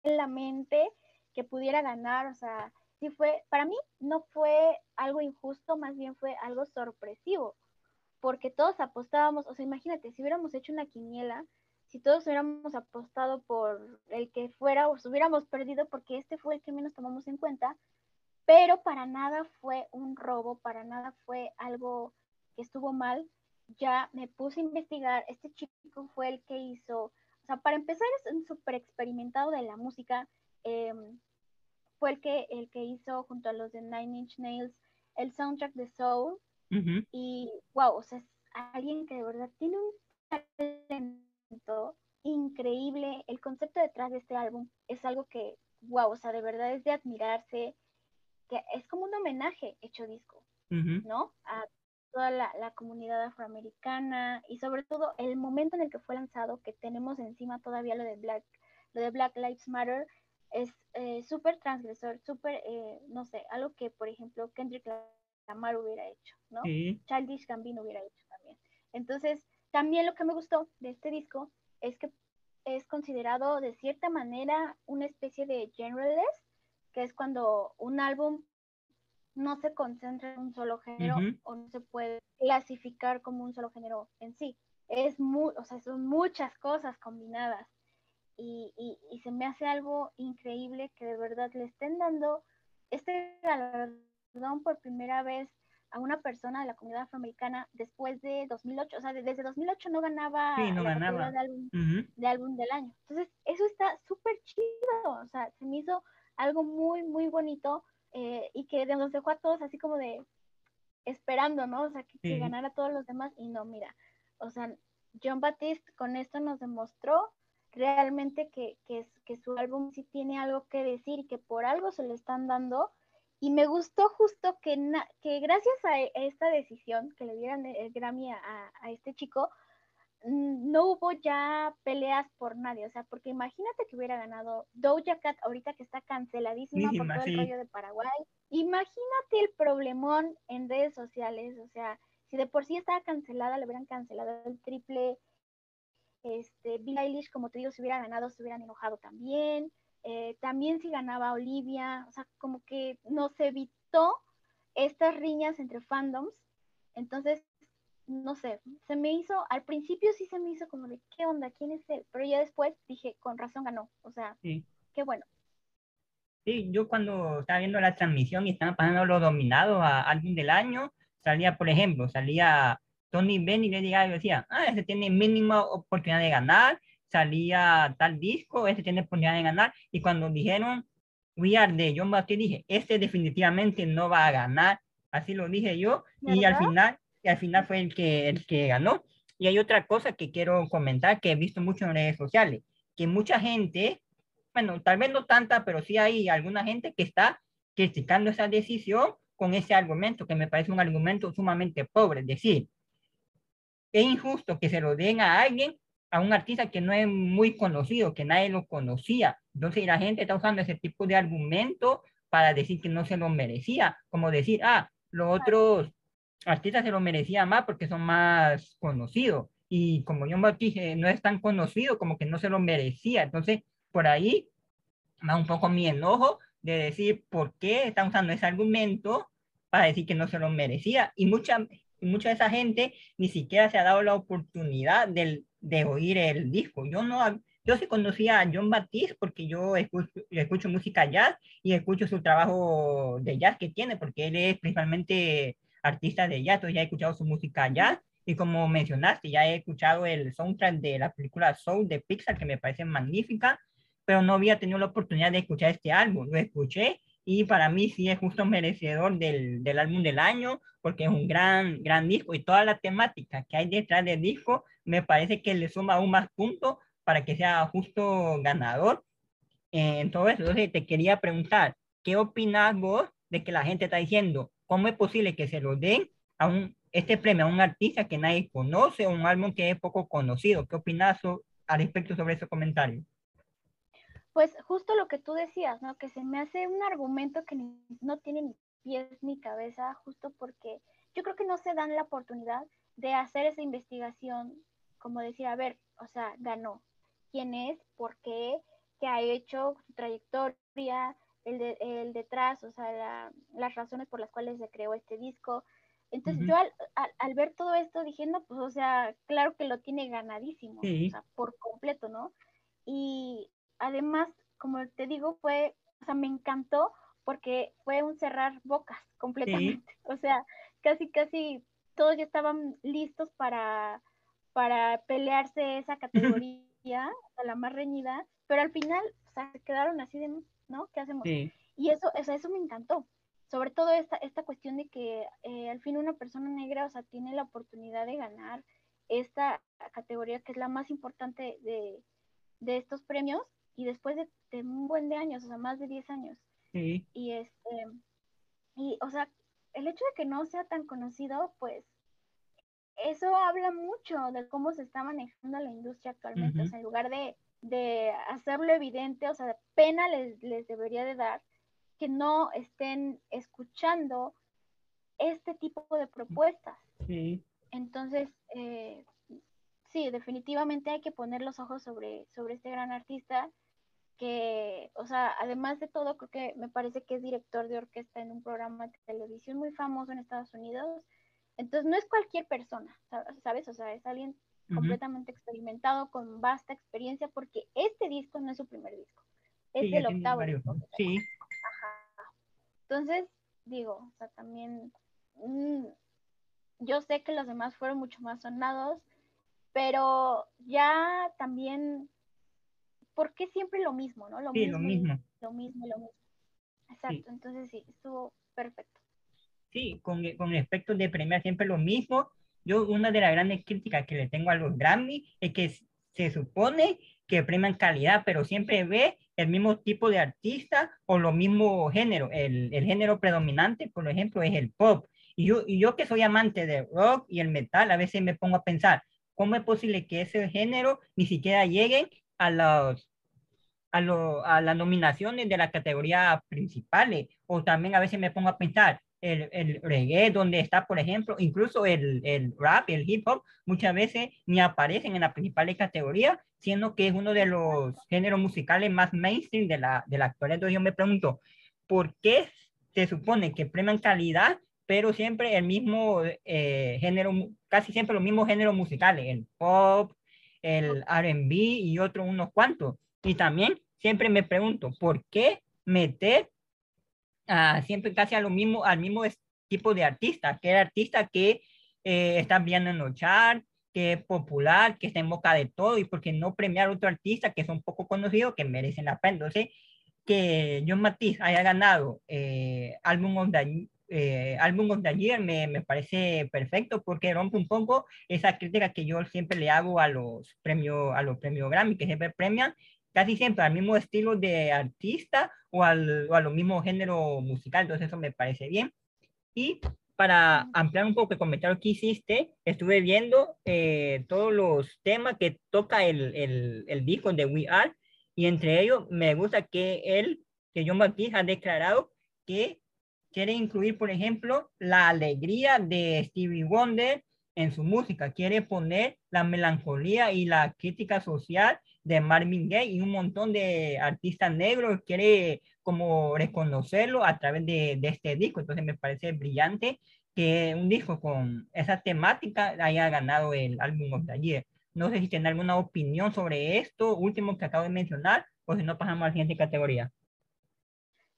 en la mente que pudiera ganar. O sea, sí fue, para mí no fue algo injusto, más bien fue algo sorpresivo, porque todos apostábamos, o sea, imagínate, si hubiéramos hecho una quiniela, si todos hubiéramos apostado por el que fuera, o hubiéramos perdido porque este fue el que menos tomamos en cuenta, pero para nada fue un robo, para nada fue algo que estuvo mal. Ya me puse a investigar, este chico fue el que hizo, o sea, para empezar es un súper experimentado de la música, em, fue el que, el que hizo junto a los de Nine Inch Nails el soundtrack de Soul. Y wow, o sea, es alguien que de verdad tiene un talento increíble. El concepto detrás de este álbum es algo que, wow, o sea, de verdad es de admirarse, que es como un homenaje hecho disco, ¿no? A toda la, la, comunidad afroamericana y sobre todo el momento en el que fue lanzado, que tenemos encima todavía lo de Black, lo de Black Lives Matter, es eh, súper transgresor, súper, eh, no sé, algo que, por ejemplo, Kendrick Lamar hubiera hecho, ¿no? Childish Gambino hubiera hecho también. Entonces, también lo que me gustó de este disco es que es considerado de cierta manera una especie de genreless, que es cuando un álbum no se concentra en un solo género o no se puede clasificar como un solo género en sí. Es muy, o sea, son muchas cosas combinadas y, y, se me hace algo increíble que de verdad le estén dando este galardón por primera vez a una persona de la comunidad afroamericana después de 2008, o sea, desde 2008 no ganaba, sí, no ganaba. De, álbum, de álbum del año. Entonces, eso está súper chido, o sea, se me hizo algo muy, muy bonito eh, y que nos dejó a todos así como de esperando, ¿no? O sea, que, que ganara a todos los demás y no, mira, o sea, John Baptiste con esto nos demostró realmente que, que, que, su álbum sí tiene algo que decir y que por algo se lo están dando. Y me gustó justo que, que gracias a esta decisión que le dieran el Grammy a, a, este chico, mm, no hubo ya peleas por nadie. O sea, porque imagínate que hubiera ganado Doja Cat ahorita que está canceladísima por todo el rollo de Paraguay. Imagínate el problemón en redes sociales. O sea, si de por sí estaba cancelada, le hubieran cancelado el triple este, Billie Eilish, como te digo, si hubiera ganado, se hubieran enojado también. Eh, también si ganaba Olivia, o sea, como que no se evitó estas riñas entre fandoms. Entonces, no sé, se me hizo, al principio sí se me hizo como de, ¿qué onda? ¿Quién es él? Pero ya después dije, con razón ganó. O sea, qué bueno. Sí, yo cuando estaba viendo la transmisión y estaban pasando los dominados a alguien del año, salía, por ejemplo, salía Tony Benn y Lady Gaga decía, ah, ese tiene mínima oportunidad de ganar, salía tal disco, ese tiene oportunidad de ganar, y cuando dijeron We Are de John Batiste, dije, este definitivamente no va a ganar, así lo dije yo, y al final, y al final fue el que, el que ganó. Y hay otra cosa que quiero comentar que he visto mucho en redes sociales, que mucha gente, bueno, tal vez no tanta, pero sí hay alguna gente que está criticando esa decisión con ese argumento, que me parece un argumento sumamente pobre, es decir, es injusto que se lo den a alguien, a un artista que no es muy conocido, que nadie lo conocía. Entonces la gente está usando ese tipo de argumento para decir que no se lo merecía, como decir, ah, los otros artistas se lo merecían más porque son más conocidos. Y como yo me dije, no es tan conocido, como que no se lo merecía. Entonces, por ahí va un poco mi enojo de decir por qué están usando ese argumento para decir que no se lo merecía. Y mucha, mucha de esa gente ni siquiera se ha dado la oportunidad de, de oír el disco. Yo no, yo sí conocía a John Baptiste porque yo escucho, escucho música jazz y escucho su trabajo de jazz que tiene, porque él es principalmente artista de jazz, entonces ya he escuchado su música jazz y como mencionaste, ya he escuchado el soundtrack de la película Soul de Pixar que me parece magnífica, pero no había tenido la oportunidad de escuchar este álbum. Lo escuché y para mí sí es justo merecedor del, del, álbum del año porque es un gran, gran disco y toda la temática que hay detrás del disco me parece que le suma aún más puntos para que sea justo ganador. Eh, entonces, entonces, te quería preguntar, ¿qué opinas vos de que la gente está diciendo, cómo es posible que se lo den a un, este premio a un artista que nadie conoce un álbum que es poco conocido? ¿Qué opinas al respecto sobre ese comentario? Pues justo lo que tú decías, ¿no? Que se me hace un argumento que no tiene ni pies ni cabeza, justo porque yo creo que no se dan la oportunidad de hacer esa investigación, como decir, a ver, o sea, ganó, quién es, por qué, qué ha hecho, su trayectoria, el, de, el detrás, o sea, las razones por las cuales se creó este disco. Entonces yo al, al, ver todo esto dije, no, pues, o sea, claro que lo tiene ganadísimo, o sea, por completo, ¿no? Y además, como te digo, fue, o sea, me encantó porque fue un cerrar bocas completamente. [laughs] O sea, casi, casi todos ya estaban listos para, para pelearse esa [laughs] categoría, a la más reñida, pero al final, o sea, quedaron así de, ¿no? ¿Qué hacemos? Y eso, eso, eso me encantó. Sobre todo esta, esta cuestión de que eh, al fin una persona negra, o sea, tiene la oportunidad de ganar esta categoría que es la más importante de, de estos premios y después de, un buen de años, o sea, más de 10 años. Sí. Y este, y o sea, el hecho de que no sea tan conocido, pues eso habla mucho de cómo se está manejando la industria actualmente. O sea, en lugar de, de, hacerlo evidente, o sea, pena les, les debería de dar que no estén escuchando este tipo de propuestas. Sí. Entonces, eh, sí, definitivamente hay que poner los ojos sobre, sobre este gran artista que, o sea, además de todo, creo que me parece que es director de orquesta en un programa de televisión muy famoso en Estados Unidos. Entonces, no es cualquier persona, ¿sabes? O sea, es alguien completamente experimentado, con vasta experiencia, porque este disco no es su primer disco, es el octavo. Sí. Ajá. Entonces, digo, o sea, también, mm, yo sé que los demás fueron mucho más sonados, pero ya también ¿por qué siempre lo mismo, no? Lo sí, mismo, lo mismo. Lo mismo, lo mismo. Exacto, entonces sí, estuvo perfecto. Sí, con, con respecto de premiar siempre lo mismo, yo una de las grandes críticas que le tengo a los Grammy es que se supone que premian calidad, pero siempre ve el mismo tipo de artista o lo mismo género. El, el género predominante, por ejemplo, es el pop. Y yo, y yo que soy amante del rock y el metal, a veces me pongo a pensar, ¿cómo es posible que ese género ni siquiera lleguen a, los, a, lo, a las nominaciones de la categoría principales. O también a veces me pongo a pensar, el, el reggae, donde está, por ejemplo, incluso el, el rap, el hip hop, muchas veces ni aparecen en la principal categoría, siendo que es uno de los géneros musicales más mainstream de la, de la actualidad. Entonces yo me pregunto, ¿por qué se supone que premian calidad, pero siempre el mismo eh, género, casi siempre los mismos géneros musicales, el pop, el RB y otro unos cuantos. Y también siempre me pregunto, ¿por qué meter uh, siempre casi a lo mismo, al mismo tipo de artista, que el artista que eh, está viendo en que es popular, que está en boca de todo, y por qué no premiar a otro artista que es un poco conocido, que merecen la pena. Entonces, que John Matiz haya ganado eh, álbum of eh, álbum de ayer me, me, parece perfecto porque rompe un poco esa crítica que yo siempre le hago a los premios, a los premios Grammy, que siempre premian casi siempre al mismo estilo de artista o al, o a lo mismo género musical, entonces eso me parece bien. Y para ampliar un poco el comentario que hiciste, estuve viendo eh, todos los temas que toca el, el, el, disco de We Are, y entre ellos me gusta que él, que John Baptiste ha declarado que quiere incluir, por ejemplo, la alegría de Stevie Wonder en su música, quiere poner la melancolía y la crítica social de Marvin Gaye y un montón de artistas negros, quiere como reconocerlo a través de, de este disco, entonces me parece brillante que un disco con esa temática haya ganado el álbum de ayer. No sé si tiene alguna opinión sobre esto último que acabo de mencionar o si no pasamos a la siguiente categoría.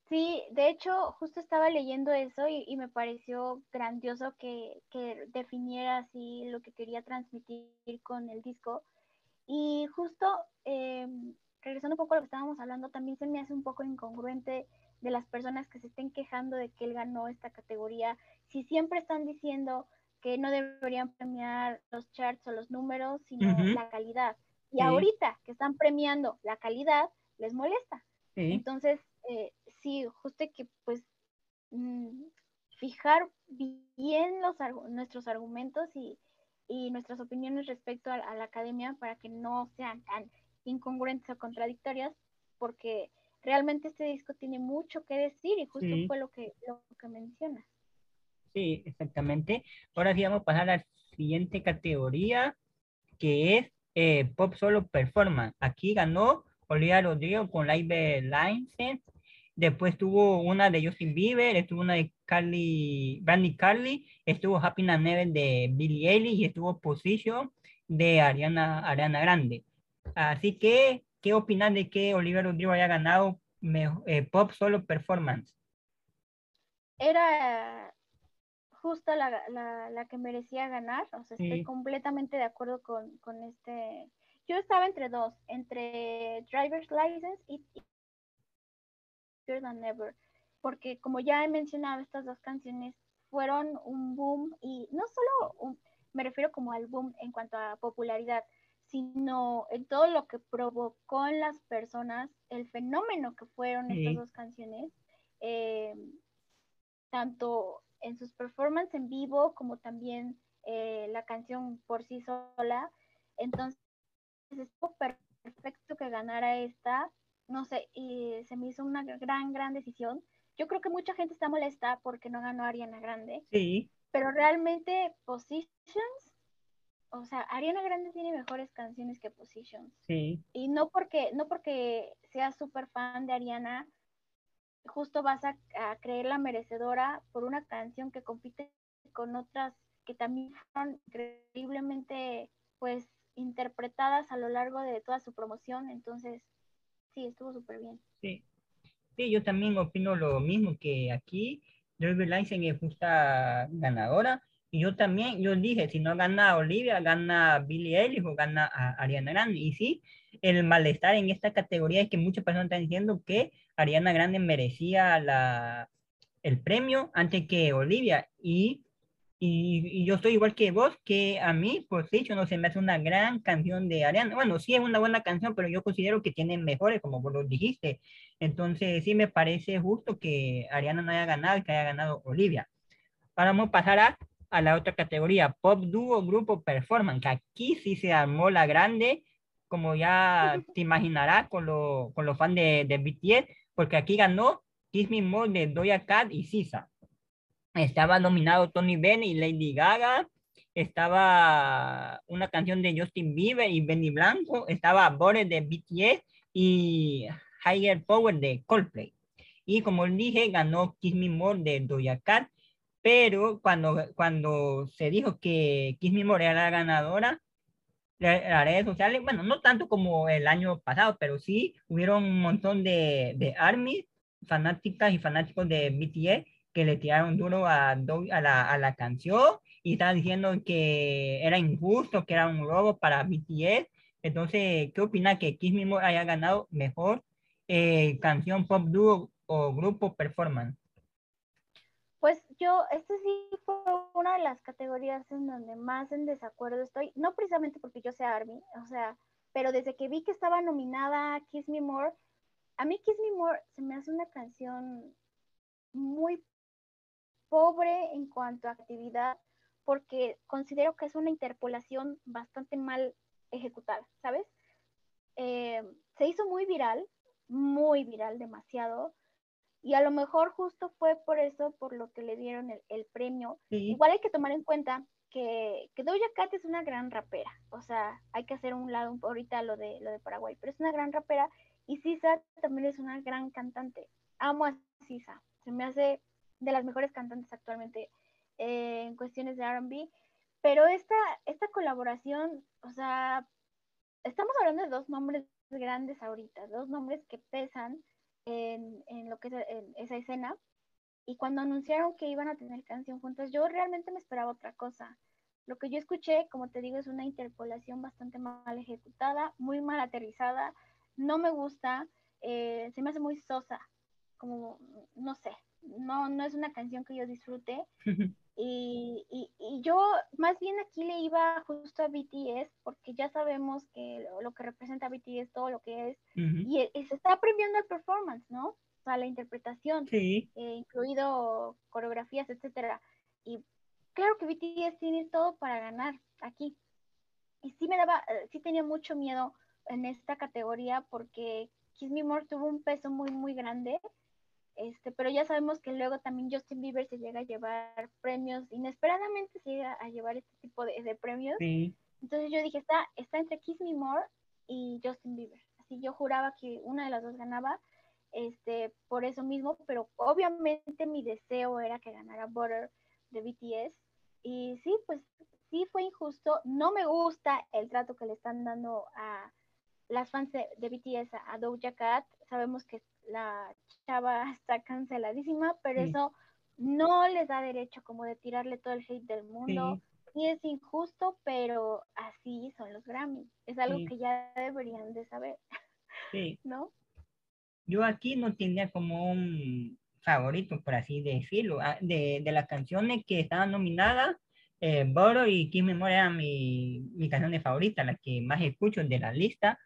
Sí, de hecho, justo estaba leyendo eso y, me pareció grandioso que, definiera así lo que quería transmitir con el disco. Y justo, eh, regresando un poco a lo que estábamos hablando, también se me hace un poco incongruente de las personas que se estén quejando de que él ganó esta categoría, si siempre están diciendo que no deberían premiar los charts o los números, sino la calidad. Y ahorita que están premiando la calidad, les molesta. Entonces, eh, sí, justo que pues mm, fijar bien los, nuestros argumentos y, nuestras opiniones respecto a, la academia para que no sean tan incongruentes o contradictorias. porque realmente este disco tiene mucho que decir y justo fue lo que, lo que mencionas. Sí, exactamente. Ahora sí vamos a pasar a la siguiente categoría, que es eh, Pop Solo Performance. Aquí ganó Olivia Rodrigo con Live License. Después tuvo una de Justin Bieber, estuvo una de Carly, Brandy Carly, estuvo Happiness Never de Billie Eilish y estuvo Position de Ariana, Ariana Grande. Así que, ¿qué opinan de que Olivia Rodrigo haya ganado eh, Pop Solo Performance? Era justo la, la, que merecía ganar, o sea, estoy completamente de acuerdo con, con, este. Yo estaba entre dos, entre Driver's License y Than Never, porque como ya he mencionado, estas dos canciones fueron un boom y no solo me refiero como al boom en cuanto a popularidad, sino en todo lo que provocó en las personas, el fenómeno que fueron estas dos canciones, eh, tanto en sus performances en vivo como también eh, la canción por sí sola. Entonces, es perfecto que ganara esta, no sé, y se me hizo una gran, gran decisión. Yo creo que mucha gente está molesta porque no ganó Ariana Grande. Sí. Pero realmente Positions, o sea, Ariana Grande tiene mejores canciones que Positions. Sí. Y no porque, no porque seas súper fan de Ariana, justo vas a, creerla merecedora por una canción que compite con otras que también fueron increíblemente pues interpretadas a lo largo de toda su promoción, entonces sí, estuvo súper bien. Sí. sí, yo también opino lo mismo que aquí, Driver License es justa ganadora, y yo también, yo dije, si no gana Olivia, gana Billie Eilish o gana Ariana Grande, y sí, el malestar en esta categoría es que muchas personas están diciendo que Ariana Grande merecía la, el premio antes que Olivia. Y, y, yo estoy igual que vos, que a mí, por dicho, no se me hace una gran canción de Ariana. Bueno, sí es una buena canción, pero yo considero que tiene mejores, como vos lo dijiste. Entonces, sí me parece justo que Ariana no haya ganado y que haya ganado Olivia. Ahora vamos a pasar a, a la otra categoría, Pop Duo Grupo Performance, que aquí sí se armó la grande como ya [laughs] te imaginarás con, lo, con los fans de, de BTS, porque aquí ganó Kiss Me More de Doja Cat y Sisa. Estaba nominado Tony Bennett y Lady Gaga. Estaba una canción de Justin Bieber y Benny Blanco. Estaba Boris de BTS y Higher Power de Coldplay. Y como dije, ganó Kiss Me More de Doja Cat. Pero cuando, cuando se dijo que Kiss Me More era la ganadora, las redes sociales, bueno, no tanto como el año pasado, pero sí hubieron un montón de, de ARMY, fanáticas y fanáticos de BTS, que le tiraron duro a, a, la, a la canción y estaban diciendo que era injusto, que era un robo para BTS. Entonces, ¿qué opina que Kiss mismo haya ganado mejor eh, canción pop dúo o grupo performance? Pues yo, este sí fue una de las categorías en donde más en desacuerdo estoy, no precisamente porque yo sea ARMY, o sea, pero desde que vi que estaba nominada Kiss Me More, a mí Kiss Me More se me hace una canción muy pobre en cuanto a actividad, porque considero que es una interpolación bastante mal ejecutada, ¿sabes? Eh, se hizo muy viral, muy viral, demasiado, y a lo mejor justo fue por eso, por lo que le dieron el, premio. Igual hay que tomar en cuenta que, que Doja Cat es una gran rapera. O sea, hay que hacer un lado ahorita lo de, lo de Paraguay, pero es una gran rapera. Y Sisa también es una gran cantante. Amo a Sisa. Se me hace de las mejores cantantes actualmente eh, en cuestiones de RB. Pero esta, esta colaboración, o sea, estamos hablando de dos nombres grandes ahorita, dos nombres que pesan en, lo que es esa escena. Y cuando anunciaron que iban a tener canción juntas, yo realmente me esperaba otra cosa. Lo que yo escuché, como te digo, es una interpolación bastante mal ejecutada, muy mal aterrizada. No me gusta, eh, se me hace muy sosa, como, no sé, no, no es una canción que yo disfrute. Y, y, yo más bien aquí le iba justo a BTS porque ya sabemos que lo, que representa BTS, todo lo que es, y, se está premiando el performance, ¿no? O sea, la interpretación, eh, incluido coreografías, etcétera. Y claro que BTS tiene todo para ganar aquí. Y sí me daba, eh, sí tenía mucho miedo en esta categoría porque Kiss Me More tuvo un peso muy, muy grande. Este, pero ya sabemos que luego también Justin Bieber se llega a llevar premios, inesperadamente se llega a llevar este tipo de, premios. Entonces yo dije, está, está entre Kiss Me More y Justin Bieber. Así yo juraba que una de las dos ganaba, este, por eso mismo, pero obviamente mi deseo era que ganara Butter de BTS. Y sí, pues sí fue injusto. No me gusta el trato que le están dando a las fans de, BTS a Doja Cat. Sabemos que la chava está canceladísima, pero eso no les da derecho como de tirarle todo el hate del mundo. Sí. es injusto, pero así son los Grammy. Es algo que ya deberían de saber. Sí. ¿No? Yo aquí no tenía como un favorito, por así decirlo. Ah, de, de las canciones que estaban nominadas, eh, Boro y Kim Memoria mi, mi canción favorita, la que más escucho de la lista.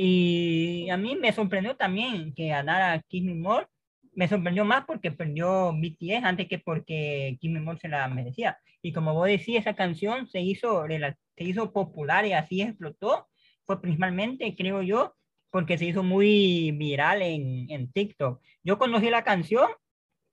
Y a mí me sorprendió también que ganara Kim More. Me sorprendió más porque perdió BTS antes que porque Kim More se la merecía. Y como vos decís, esa canción se hizo, se hizo popular y así explotó. Fue principalmente, creo yo, porque se hizo muy viral en, en TikTok. Yo conocí la canción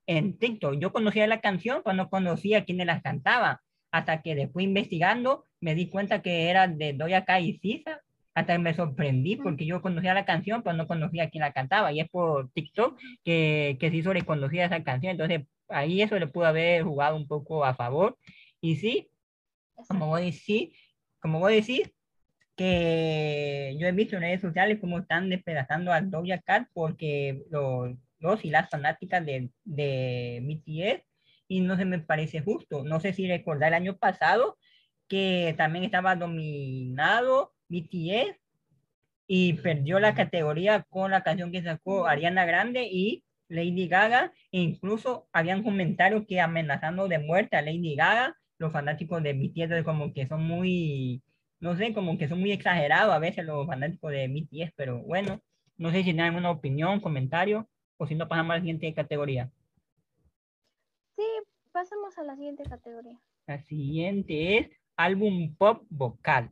en TikTok. Yo conocía la canción cuando conocía quienes la cantaba hasta que después investigando me di cuenta que era de Doja Cat y Sisa, hasta me sorprendí porque yo conocía la canción, pero no conocía quién la cantaba, y es por TikTok que, que se hizo reconocida esa canción, entonces ahí eso le pudo haber jugado un poco a favor, y sí, como vos decís, como vos decís, que yo he visto en redes sociales cómo están despedazando a Doja Cat porque los, los y las fanáticas de, de BTS y no se me parece justo. No sé si recordar el año pasado que también estaba dominado BTS y perdió la categoría con la canción que sacó Ariana Grande y Lady Gaga. E incluso habían comentarios que amenazando de muerte a Lady Gaga, los fanáticos de BTS como que son muy, no sé, como que son muy exagerados a veces los fanáticos de BTS, pero bueno, no sé si tienen alguna opinión, comentario o si no pasamos a la siguiente categoría. Sí, pasemos a la siguiente categoría. La siguiente es álbum pop vocal.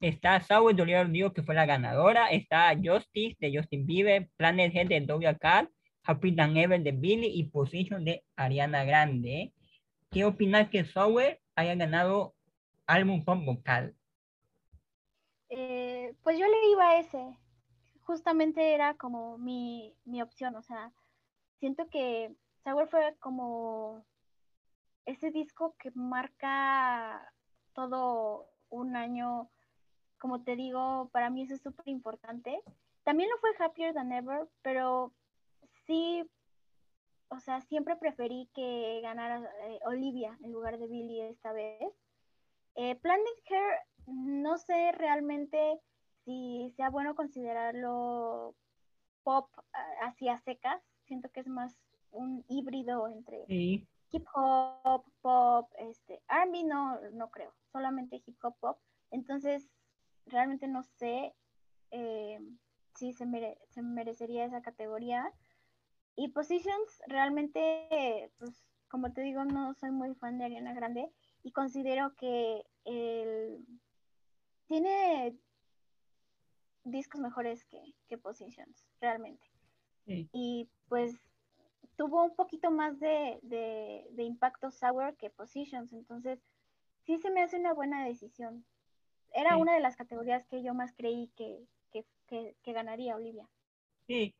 Está de Olivia Rodrigo, que fue la ganadora. Está Justice de Justin Bieber, Planet Head de Doja Cat, Happy Than Ever de Billy y Position de Ariana Grande. ¿Qué opinas que Sour haya ganado álbum pop vocal? Eh, pues yo le iba a ese. Justamente era como mi, mi opción. O sea, siento que Sour fue como ese disco que marca todo un año, como te digo, para mí eso es súper importante. También lo fue Happier Than Ever, pero sí, o sea, siempre preferí que ganara eh, Olivia en lugar de Billy esta vez. Eh, Planet Hair, no sé realmente si sea bueno considerarlo pop hacia secas. Siento que es más un híbrido entre hip hop, pop, este, R&B no, no creo, solamente hip hop, pop. Entonces, realmente no sé eh, si se, se merecería esa categoría. Y Positions, realmente, pues, como te digo, no soy muy fan de Ariana Grande y considero que el, tiene discos mejores que, que Positions, realmente. Y pues tuvo un poquito más de, de, impacto Sour que Positions, entonces sí se me hace una buena decisión. Era una de las categorías que yo más creí que, que, ganaría Olivia. Sí,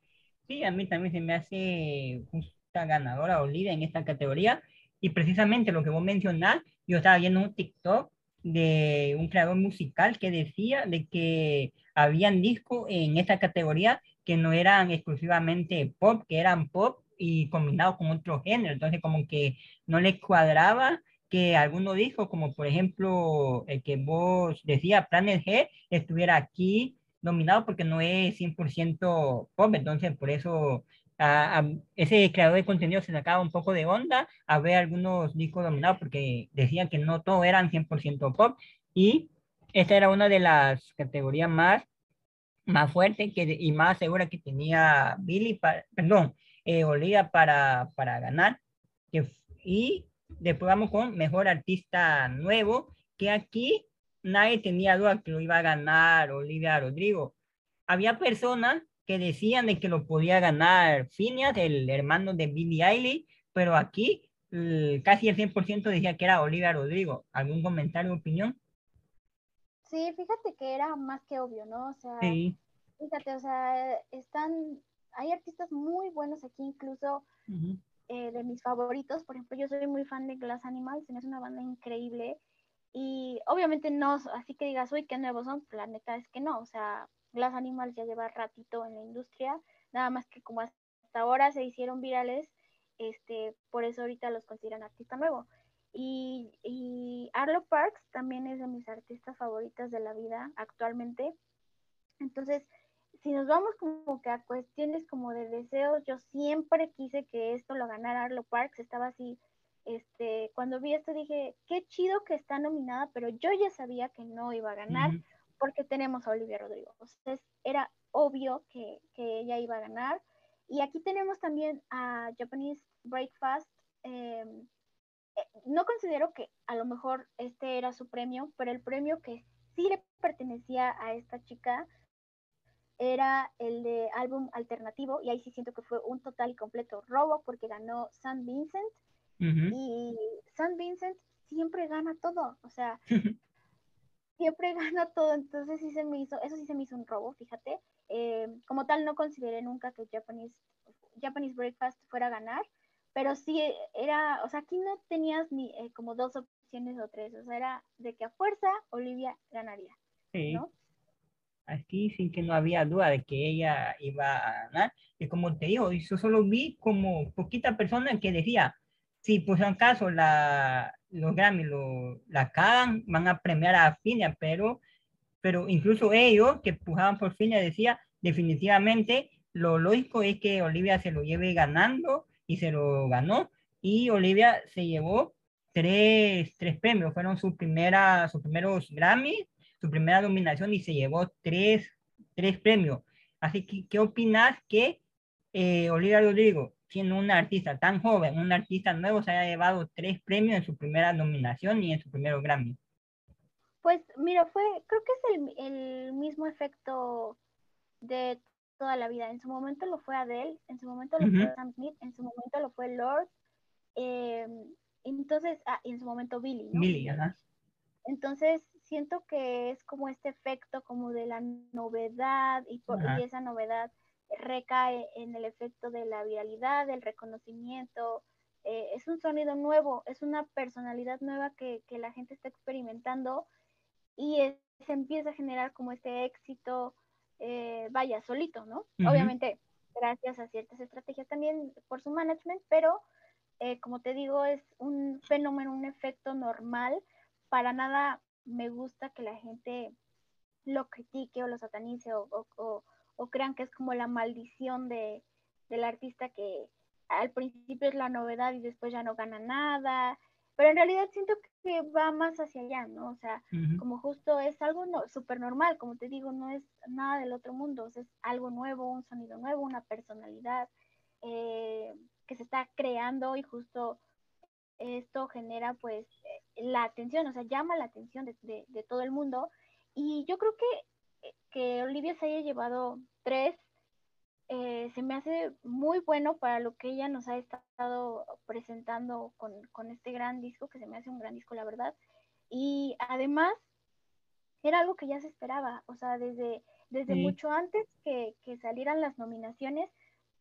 sí, a mí también se me hace justa ganadora Olivia en esta categoría. Y precisamente lo que vos mencionás, yo estaba viendo un TikTok de un creador musical que decía de que habían discos en esta categoría que no eran exclusivamente pop, que eran pop y combinado con otro género. Entonces, como que no le cuadraba que alguno dijo, como por ejemplo el que vos decía, Planet G, estuviera aquí nominado porque no es 100% pop. Entonces, por eso a, ese creador de contenido se sacaba un poco de onda a ver algunos discos nominados porque decían que no todos eran 100% pop. Y esta era una de las categorías más más fuerte que, y más segura que tenía Billy, perdón, eh, Olivia para, para ganar. Que, y después vamos con Mejor Artista Nuevo, que aquí nadie tenía duda que lo iba a ganar Olivia Rodrigo. había personas que decían de que lo podía ganar Phineas, el hermano de Billie Eilish, pero aquí casi el 100% decía que era Olivia Rodrigo. ¿Algún comentario o opinión? Sí, fíjate que era más que obvio, ¿no? O sea, fíjate, o sea, están, hay artistas muy buenos aquí, incluso eh, de mis favoritos. Por ejemplo, yo soy muy fan de Glass Animals, es una banda increíble. Y obviamente no, así que digas, uy, qué nuevos son, la neta es que no, o sea, Glass Animals ya lleva ratito en la industria, nada más que como hasta ahora se hicieron virales, este, por eso ahorita los consideran artista nuevo. Y, y Arlo Parks también es de mis artistas favoritas de la vida actualmente. Entonces, si nos vamos como que a cuestiones como de deseos, yo siempre quise que esto lo ganara Arlo Parks, estaba así, este, cuando vi esto dije, qué chido que está nominada, pero yo ya sabía que no iba a ganar porque tenemos a Olivia Rodrigo. Entonces, era obvio que, que ella iba a ganar. Y aquí tenemos también a Japanese Breakfast. Em, eh, no considero que a lo mejor este era su premio, pero el premio que sí le pertenecía a esta chica era el de álbum alternativo y ahí sí siento que fue un total y completo robo porque ganó San Vincent y San Vincent siempre gana todo, o sea, [laughs] siempre gana todo, entonces sí se me hizo, eso sí se me hizo un robo, fíjate, eh, como tal no consideré nunca que Japanese, Japanese Breakfast fuera a ganar, pero sí era, o sea, aquí no tenías ni eh, como dos opciones o tres, o sea, era de que a fuerza Olivia ganaría, ¿no? Aquí sin que no había duda de que ella iba a ganar. Y como te digo, yo solo vi como poquita persona que decía, si pues en caso la, los Grammy lo, la cagan, van a premiar a Fina, pero, pero incluso ellos que pujaban por Fina decía, definitivamente lo lógico es que Olivia se lo lleve ganando y se lo ganó. Y Olivia se llevó tres, tres premios, fueron sus, primera, sus primeros Grammy, su primera nominación y se llevó tres, tres premios. Así que, ¿qué opinas que eh, Olivia Rodrigo, siendo una artista tan joven, un artista nuevo, se haya llevado tres premios en su primera nominación y en su primer Grammy? Pues mira, fue, creo que es el, el mismo efecto de toda la vida. En su momento lo fue Adele, en su momento lo fue Sam Smith, en su momento lo fue Lord, eh, entonces, ah, en su momento Billy, ¿no? Billy, ajá. Entonces, siento que es como este efecto como de la novedad y, por, y esa novedad recae en el efecto de la viralidad, del reconocimiento. Eh, es un sonido nuevo, es una personalidad nueva que, que la gente está experimentando y se empieza a generar como este éxito, eh, vaya, solito, ¿no? Obviamente, gracias a ciertas estrategias también por su management, pero eh, como te digo, es un fenómeno, un efecto normal. Para nada me gusta que la gente lo critique o lo satanice o, crean que es como la maldición de, del artista que al principio es la novedad y después ya no gana nada, pero en realidad siento que va más hacia allá, ¿no? O sea, como justo es algo no, súper normal, como te digo, no es nada del otro mundo, es algo nuevo, un sonido nuevo, una personalidad eh, que se está creando y justo esto genera pues la atención, o sea, llama la atención de, de, todo el mundo. Y yo creo que, que Olivia se haya llevado tres eh, se me hace muy bueno para lo que ella nos ha estado presentando con, este gran disco, que se me hace un gran disco, la verdad. Y además, era algo que ya se esperaba, o sea, desde, desde mucho antes que, salieran las nominaciones,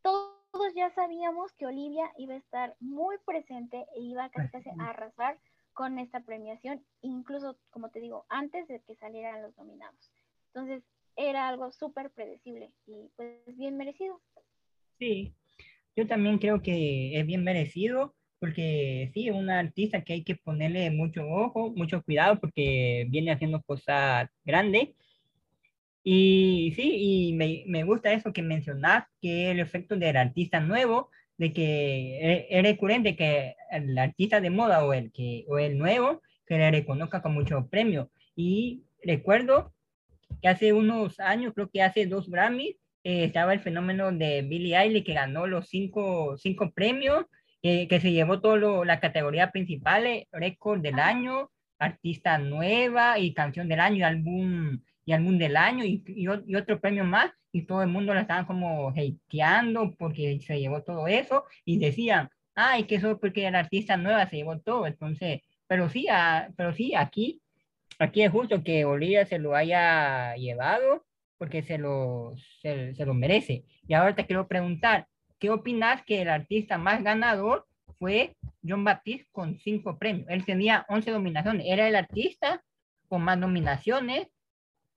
todos ya sabíamos que Olivia iba a estar muy presente e iba casi, casi a arrasar con esta premiación, incluso, como te digo, antes de que salieran los nominados. Entonces, era algo súper predecible y pues bien merecido. Sí, yo también creo que es bien merecido porque sí, es una artista que hay que ponerle mucho ojo, mucho cuidado porque viene haciendo cosas grandes. Y sí, y me, me gusta eso que mencionas, que el efecto del artista nuevo, de que e, es, recurrente que el artista de moda o el, que, o el nuevo se le reconozca con muchos premios. Y recuerdo que hace unos años, creo que hace dos Grammys, eh, estaba el fenómeno de Billie Eilish que ganó los cinco, cinco premios, eh, que se llevó toda la categoría principal, récord del año, artista nueva y canción del año, álbum y álbum del año y, y, y, otro premio más y todo el mundo la estaban como hateando porque se llevó todo eso y decían, ay, que eso porque la artista nueva se llevó todo, entonces, pero sí, a, pero sí, aquí, aquí es justo que Olivia se lo haya llevado porque se lo, se, se lo merece. Y ahora te quiero preguntar, ¿qué opinas que el artista más ganador fue John Baptiste con cinco premios? Él tenía 11 nominaciones, era el artista con más nominaciones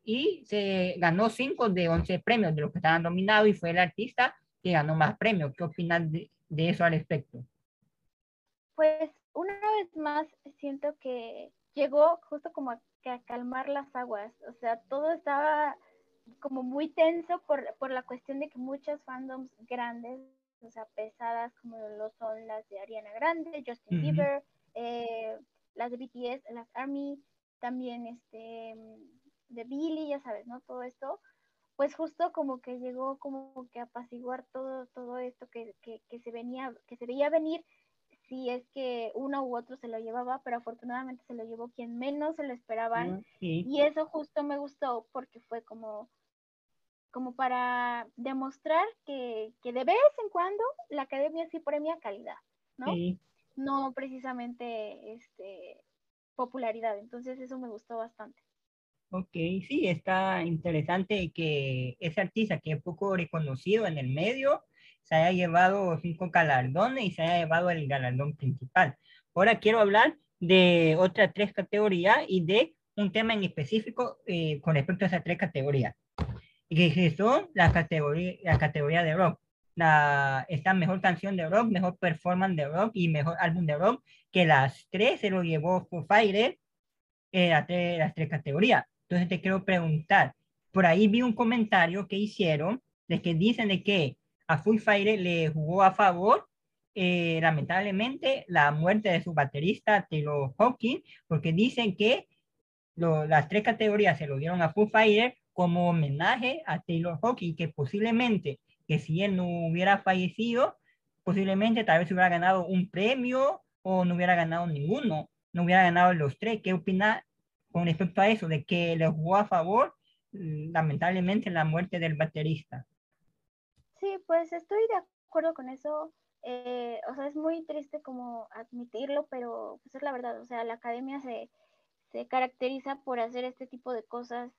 y se ganó 5 de 11 premios de los que estaban nominados y fue el artista que ganó más premios. ¿Qué opinas de, de eso al respecto? Pues una vez más siento que llegó justo como a, a, calmar las aguas, o sea, todo estaba como muy tenso por, por la cuestión de que muchas fandoms grandes, o sea, pesadas como lo son las de Ariana Grande, Justin uh -huh. Bieber, eh, las de BTS, las ARMY, también este de Billy, ya sabes, ¿no? Todo esto, pues justo como que llegó como que a apaciguar todo, todo esto que, que, que, se venía, que se veía venir si es que uno u otro se lo llevaba, pero afortunadamente se lo llevó quien menos se lo esperaban. Sí. Y eso justo me gustó porque fue como, como para demostrar que, que de vez en cuando la academia sí premia calidad, ¿no? Sí. No precisamente este, popularidad. Entonces eso me gustó bastante. Ok, sí, está interesante que ese artista que es poco reconocido en el medio se haya llevado cinco galardones y se haya llevado el galardón principal. Ahora quiero hablar de otras tres categorías y de un tema en específico eh, con respecto a esas tres categorías, que son la categoría, la categoría de rock. La, esta mejor canción de rock, mejor performance de rock y mejor álbum de rock, que las tres se lo llevó Foo Fighters, eh, las, tres, las tres categorías. Entonces te quiero preguntar, por ahí vi un comentario que hicieron de que dicen de que a Foo Fighters le jugó a favor eh, lamentablemente la muerte de su baterista Taylor Hawkins, porque dicen que lo, las tres categorías se lo dieron a Foo Fighters como homenaje a Taylor Hawkins, que posiblemente que si él no hubiera fallecido, posiblemente tal vez hubiera ganado un premio o no hubiera ganado ninguno, no hubiera ganado los tres. ¿Qué opina con respecto a eso, de que le jugó a favor, lamentablemente, la muerte del baterista. Sí, pues estoy de acuerdo con eso. Eh, o sea, es muy triste como admitirlo, pero pues es la verdad. O sea, la academia se, se caracteriza por hacer este tipo de cosas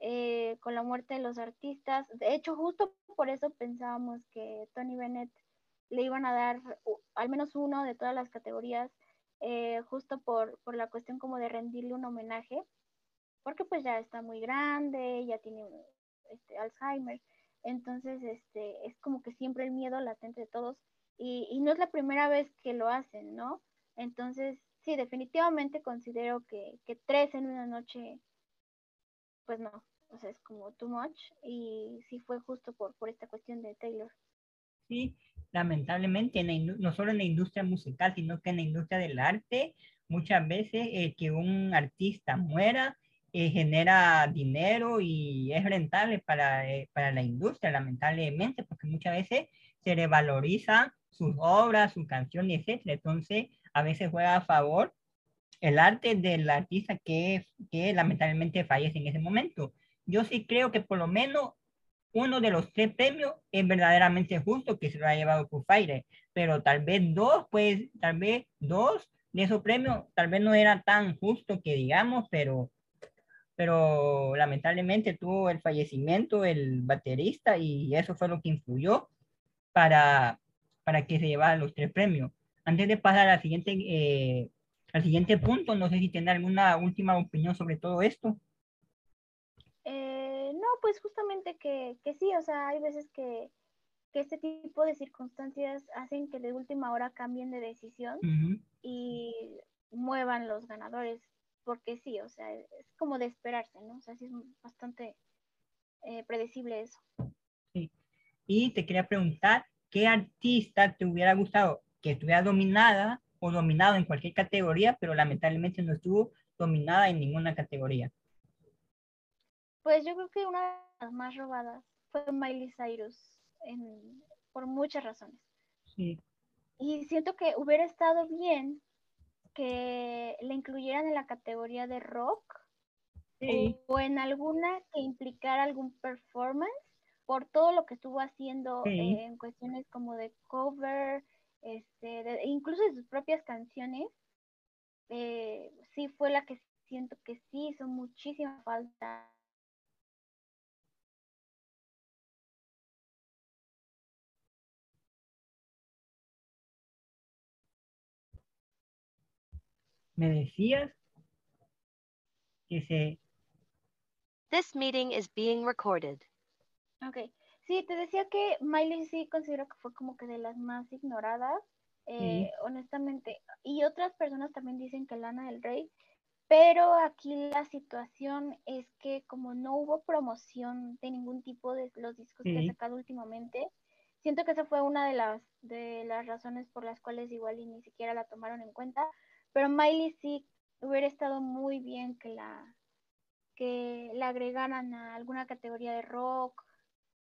eh, con la muerte de los artistas. De hecho, justo por eso pensábamos que Tony Bennett le iban a dar al menos uno de todas las categorías eh, justo por, por, la cuestión como de rendirle un homenaje, porque pues ya está muy grande, ya tiene este, Alzheimer, entonces este, es como que siempre el miedo latente de todos y, y, no es la primera vez que lo hacen, ¿no? Entonces, sí, definitivamente considero que, que tres en una noche, pues no, o sea, es como too much y sí fue justo por, por esta cuestión de Taylor. Sí, lamentablemente, no solo en la industria musical, sino que en la industria del arte, muchas veces eh, que un artista muera eh, genera dinero y es rentable para, eh, para la industria, lamentablemente, porque muchas veces se revaloriza sus obras, sus canciones, etc. Entonces, a veces juega a favor el arte del artista que, que lamentablemente fallece en ese momento. Yo sí creo que por lo menos uno de los tres premios es verdaderamente justo que se lo ha llevado Fighters, pero tal vez dos, pues tal vez dos de esos premios tal vez no era tan justo que digamos, pero, pero lamentablemente tuvo el fallecimiento el baterista y eso fue lo que influyó para, para que se llevara los tres premios. Antes de pasar al siguiente, eh, al siguiente punto, no sé si tiene alguna última opinión sobre todo esto. Pues justamente que, que, sí, o sea, hay veces que, que, este tipo de circunstancias hacen que de última hora cambien de decisión uh -huh. y muevan los ganadores, porque sí, o sea, es como de esperarse, ¿no? O sea, sí es bastante eh, predecible eso. Sí. Y te quería preguntar, ¿qué artista te hubiera gustado que estuviera dominada o dominado en cualquier categoría, pero lamentablemente no estuvo dominada en ninguna categoría? Pues yo creo que una de las más robadas fue Miley Cyrus, en, por muchas razones. Sí. Y siento que hubiera estado bien que la incluyeran en la categoría de rock, o, en alguna que implicara algún performance por todo lo que estuvo haciendo eh, en cuestiones como de cover, este, incluso de sus propias canciones, eh, sí fue la que siento que sí hizo muchísima falta me decías que se... This meeting is being recorded. Ok. Sí, te decía que Miley sí considero que fue como que de las más ignoradas, eh, honestamente. Y otras personas también dicen que Lana del Rey, pero aquí la situación es que como no hubo promoción de ningún tipo de los discos que ha sacado últimamente, siento que esa fue una de las, de las razones por las cuales igual y ni siquiera la tomaron en cuenta. Pero Miley sí hubiera estado muy bien que la que la agregaran a alguna categoría de rock.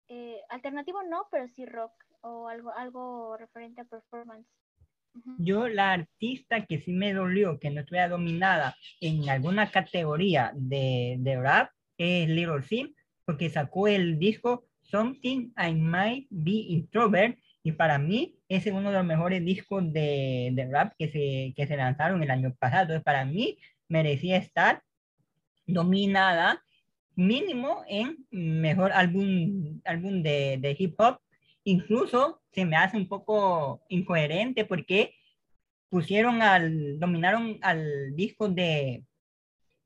Eh, alternativo no, pero sí rock o algo, algo referente a performance. Yo, la artista que sí me dolió que no estuviera dominada en alguna categoría de, de rap es Little Sim, porque sacó el disco Something I Might Be Introvert y para mí, es uno de los mejores discos de, de rap que se, que se lanzaron el año pasado. Entonces, para mí, merecía estar nominada mínimo en mejor álbum, álbum de, de hip hop. Incluso se me hace un poco incoherente porque pusieron al, dominaron al disco de,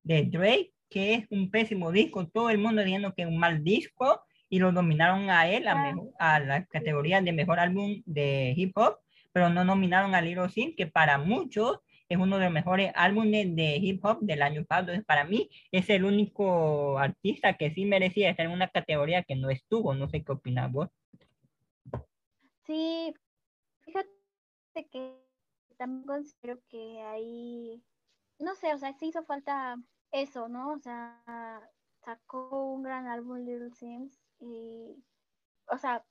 de Drake, que es un pésimo disco, todo el mundo diciendo que es un mal disco, y lo nominaron a él a, ah. a la categoría de mejor álbum de hip hop, pero no nominaron a Little Sim, que para muchos es uno de los mejores álbumes de hip hop del año pasado. Entonces, para mí es el único artista que sí merecía estar en una categoría que no estuvo. No sé qué opinas vos. Sí, fíjate que también considero que ahí, no sé, o sea, sí hizo falta eso, ¿no? O sea, sacó un gran álbum Little Sims y, o sea,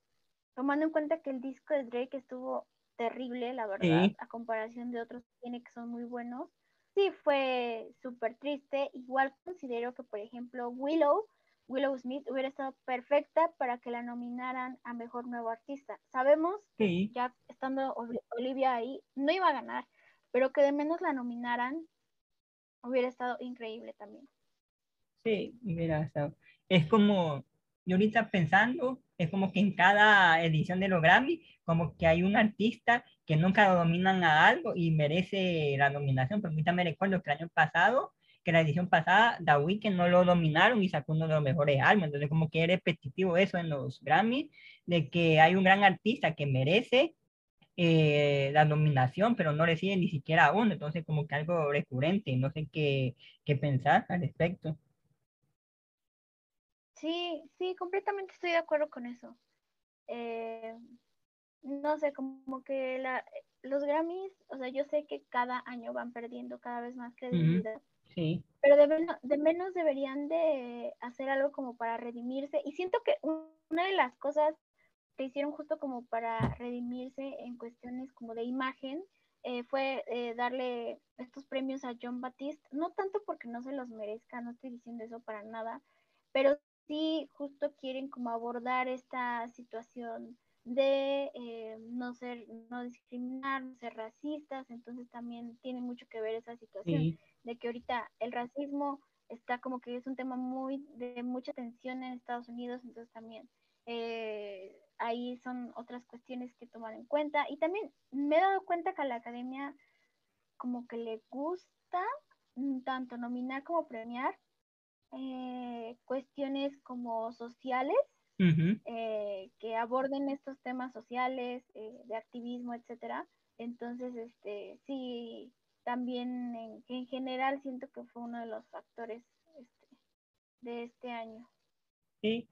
tomando en cuenta que el disco de Drake estuvo terrible, la verdad, a comparación de otros que tiene que son muy buenos, sí fue súper triste. Igual considero que, por ejemplo, Willow, Willow Smith hubiera estado perfecta para que la nominaran a Mejor Nuevo Artista. Sabemos, ya estando Olivia ahí, no iba a ganar, pero que de menos la nominaran hubiera estado increíble también. Sí, mira, es como yo ahorita pensando, es como que en cada edición de los Grammy, como que hay un artista que nunca dominan a algo y merece la nominación. Pero ahorita me recuerdo que el año pasado, que la edición pasada, The Weeknd no lo dominaron y sacó uno de los mejores álbumes. Entonces, como que es repetitivo eso en los Grammy, de que hay un gran artista que merece eh, la nominación, pero no recibe ni siquiera uno. Entonces, como que algo recurrente. No sé qué, qué pensar al respecto. Sí, sí, completamente estoy de acuerdo con eso. Eh, no sé, como que la, los Grammys, o sea, yo sé que cada año van perdiendo cada vez más credibilidad. sí. Pero de, menos, de menos deberían de hacer algo como para redimirse. Y siento que una de las cosas que hicieron justo como para redimirse en cuestiones como de imagen eh, fue eh, darle estos premios a John Batiste, no tanto porque no se los merezca, no estoy diciendo eso para nada, pero sí justo quieren como abordar esta situación de eh, no ser, no discriminar, no ser racistas, entonces también tiene mucho que ver esa situación de que ahorita el racismo está como que es un tema muy de mucha tensión en Estados Unidos, entonces también eh, ahí son otras cuestiones que tomar en cuenta y también me he dado cuenta que a la academia como que le gusta mm, tanto nominar como premiar eh, cuestiones como sociales eh, que aborden estos temas sociales, eh, de activismo, etcétera. Entonces, este, sí, también en, general siento que fue uno de los factores este, de este año. Sí,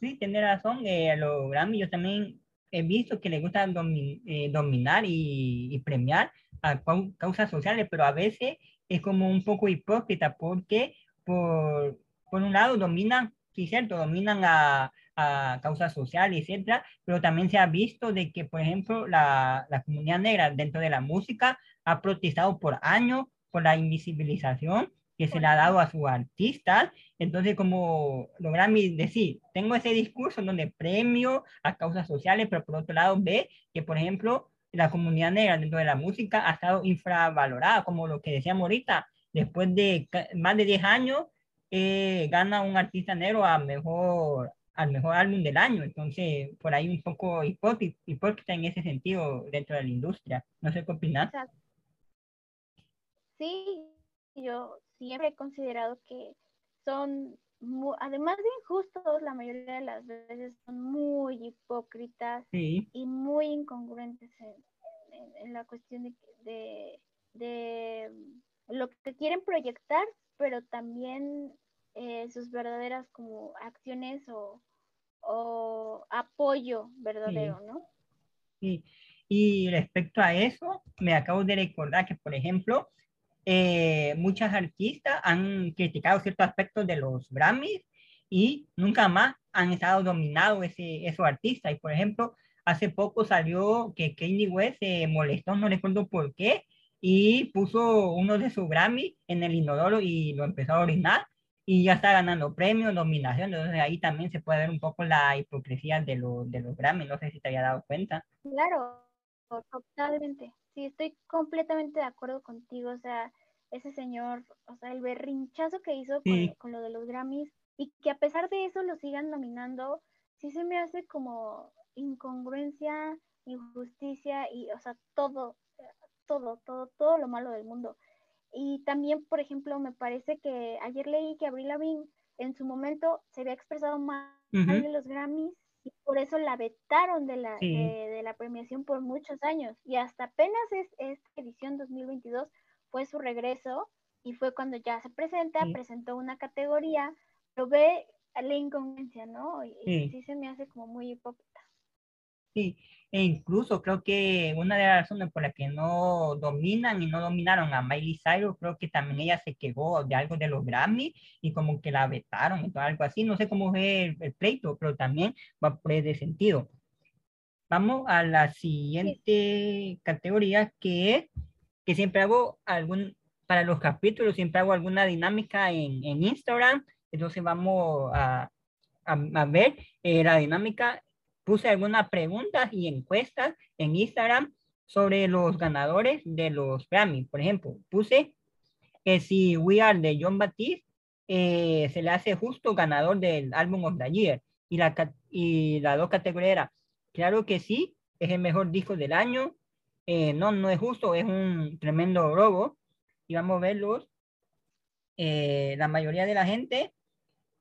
sí, tiene razón. a los Grammy yo también he visto que le gusta dominar y, premiar a causas sociales, pero a veces es como un poco hipócrita porque por, por un lado dominan, sí, cierto, dominan a, a causas sociales, etcétera, pero también se ha visto de que, por ejemplo, la, la comunidad negra dentro de la música ha protestado por años por la invisibilización que se le ha dado a su artista. Entonces, como los Grammy decir, tengo ese discurso donde premio a causas sociales, pero por otro lado ve que, por ejemplo, la comunidad negra dentro de la música ha estado infravalorada, como lo que decíamos ahorita, después de más de 10 años, eh, gana un artista negro a mejor, al mejor álbum del año. Entonces, por ahí un poco hipócrita, en ese sentido dentro de la industria. No sé qué opinas. Sí, yo siempre he considerado que son, además de injustos, la mayoría de las veces son muy hipócritas y muy incongruentes en, la cuestión de, de, lo que quieren proyectar, pero también eh, sus verdaderas como acciones o, o apoyo verdadero, ¿no? Sí. Y respecto a eso, me acabo de recordar que, por ejemplo, eh, muchas artistas han criticado ciertos aspectos de los Grammys y nunca más han estado dominados ese, esos artistas. Y por ejemplo, hace poco salió que Kanye West se molestó, no recuerdo por qué, y puso uno de sus Grammy en el inodoro y lo empezó a orinar y ya está ganando premios, nominaciones, entonces ahí también se puede ver un poco la hipocresía de, lo, de los Grammy, no sé si te había dado cuenta. Claro, totalmente. Sí, estoy completamente de acuerdo contigo. O sea, ese señor, o sea, el berrinchazo que hizo con, lo de los Grammys y que a pesar de eso lo sigan nominando, sí se me hace como incongruencia, injusticia y, o sea, todo, todo, todo, todo lo malo del mundo. Y también, por ejemplo, me parece que ayer leí que Avril Lavigne en su momento se había expresado mal de los Grammys y por eso la vetaron de la, de, la premiación por muchos años. Y hasta apenas es, esta edición 2022 fue su regreso y fue cuando ya se presenta, presentó una categoría, lo ve la incongruencia, ¿no? Y sí. sí se me hace como muy hipócrita. Sí, e incluso creo que una de las razones por las que no dominan y no dominaron a Miley Cyrus, creo que también ella se quejó de algo de los Grammy y como que la vetaron y algo así. No sé cómo es el, pleito, pero también va por ese sentido. Vamos a la siguiente categoría que es que siempre hago algún, para los capítulos, siempre hago alguna dinámica en, en Instagram. Entonces vamos a, a, ver eh, la dinámica puse algunas preguntas y encuestas en Instagram sobre los ganadores de los Grammy. Por ejemplo, puse que si We Are de John Baptiste eh, se le hace justo ganador del álbum of the Year. Y la, y la dos categorías era, claro que sí, es el mejor disco del año. Eh, no, no es justo, es un tremendo robo. Y vamos a verlos. Eh, la mayoría de la gente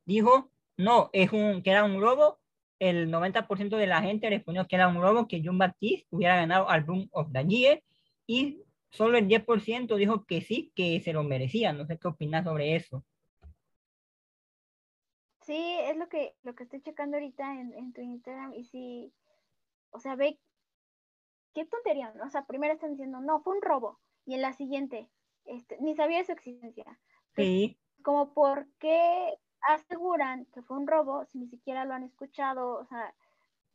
dijo, no, es un, que era un robo el 90% de la gente respondió que era un robo que John Baptiste hubiera ganado Album of the Year y solo el 10% dijo que sí, que se lo merecía. No sé qué opinas sobre eso. Sí, es lo que, lo que estoy checando ahorita en, en tu Instagram y sí, o sea, ve, qué tontería, ¿no? O sea, primero están diciendo, no, fue un robo, y en la siguiente, este, ni sabía de su existencia. Sí. Como, ¿por qué aseguran que fue un robo si ni siquiera lo han escuchado, o sea,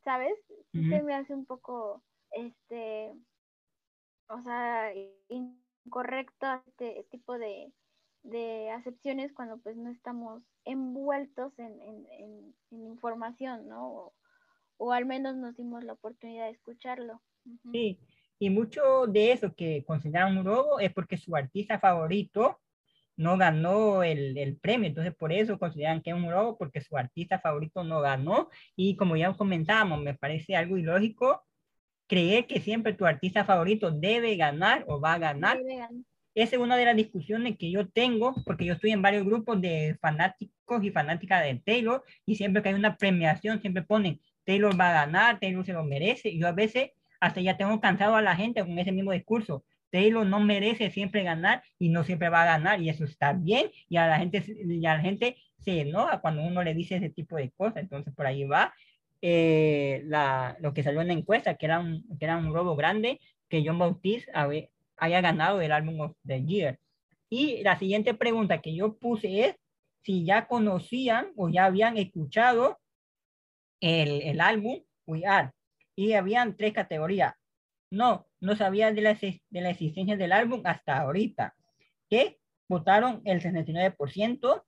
¿sabes? Se me hace un poco, este, o sea, incorrecto este tipo de, de acepciones cuando pues no estamos envueltos en, en, información, ¿no? O, o, al menos nos dimos la oportunidad de escucharlo. Sí, y mucho de eso que consideran un robo es porque su artista favorito no ganó el, el, premio, entonces por eso consideran que es un robo porque su artista favorito no ganó. Y como ya comentábamos, me parece algo ilógico creer que siempre tu artista favorito debe ganar o va a ganar. Esa es una de las discusiones que yo tengo porque yo estoy en varios grupos de fanáticos y fanáticas de Taylor y siempre que hay una premiación siempre ponen Taylor va a ganar, Taylor se lo merece y yo a veces hasta ya tengo cansado a la gente con ese mismo discurso Taylor no merece siempre ganar y no siempre va a ganar y eso está bien y a la gente, y a la gente se enoja cuando uno le dice ese tipo de cosas. Entonces por ahí va eh, la, lo que salió en la encuesta, que era un, que era un robo grande que John Bautista haya ganado el álbum of the year. Y la siguiente pregunta que yo puse es si ya conocían o ya habían escuchado el, el álbum We Are. Y habían tres categorías. No, no sabía de la, de la existencia del álbum hasta ahorita. ¿Qué? votaron el 69%,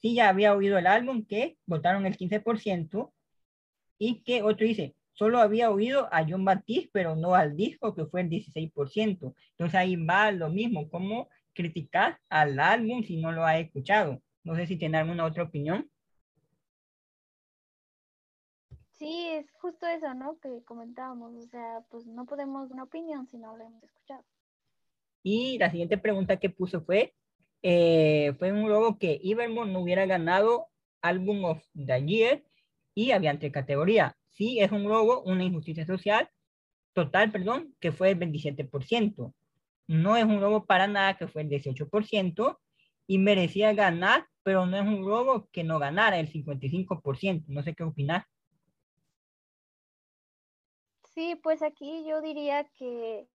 sí ya había oído el álbum, que votaron el 15%, y que otro dice, solo había oído a John Baptiste, pero no al disco, que fue el 16%. Entonces ahí va lo mismo, cómo criticar al álbum si no lo ha escuchado. No sé si tiene alguna otra opinión. Sí, es justo eso, ¿no? Que comentábamos. O sea, pues no podemos una opinión si no lo hemos escuchado. Y la siguiente pregunta que puso fue, eh, fue un logo que Evermore no hubiera ganado Album of the Year y había entre categoría. Sí, es un logo, una injusticia social total, perdón, que fue el 27%. No es un logo para nada, que fue el 18%, y merecía ganar, pero no es un logo que no ganara el 55%. No sé qué opinar. Sí, pues aquí yo diría que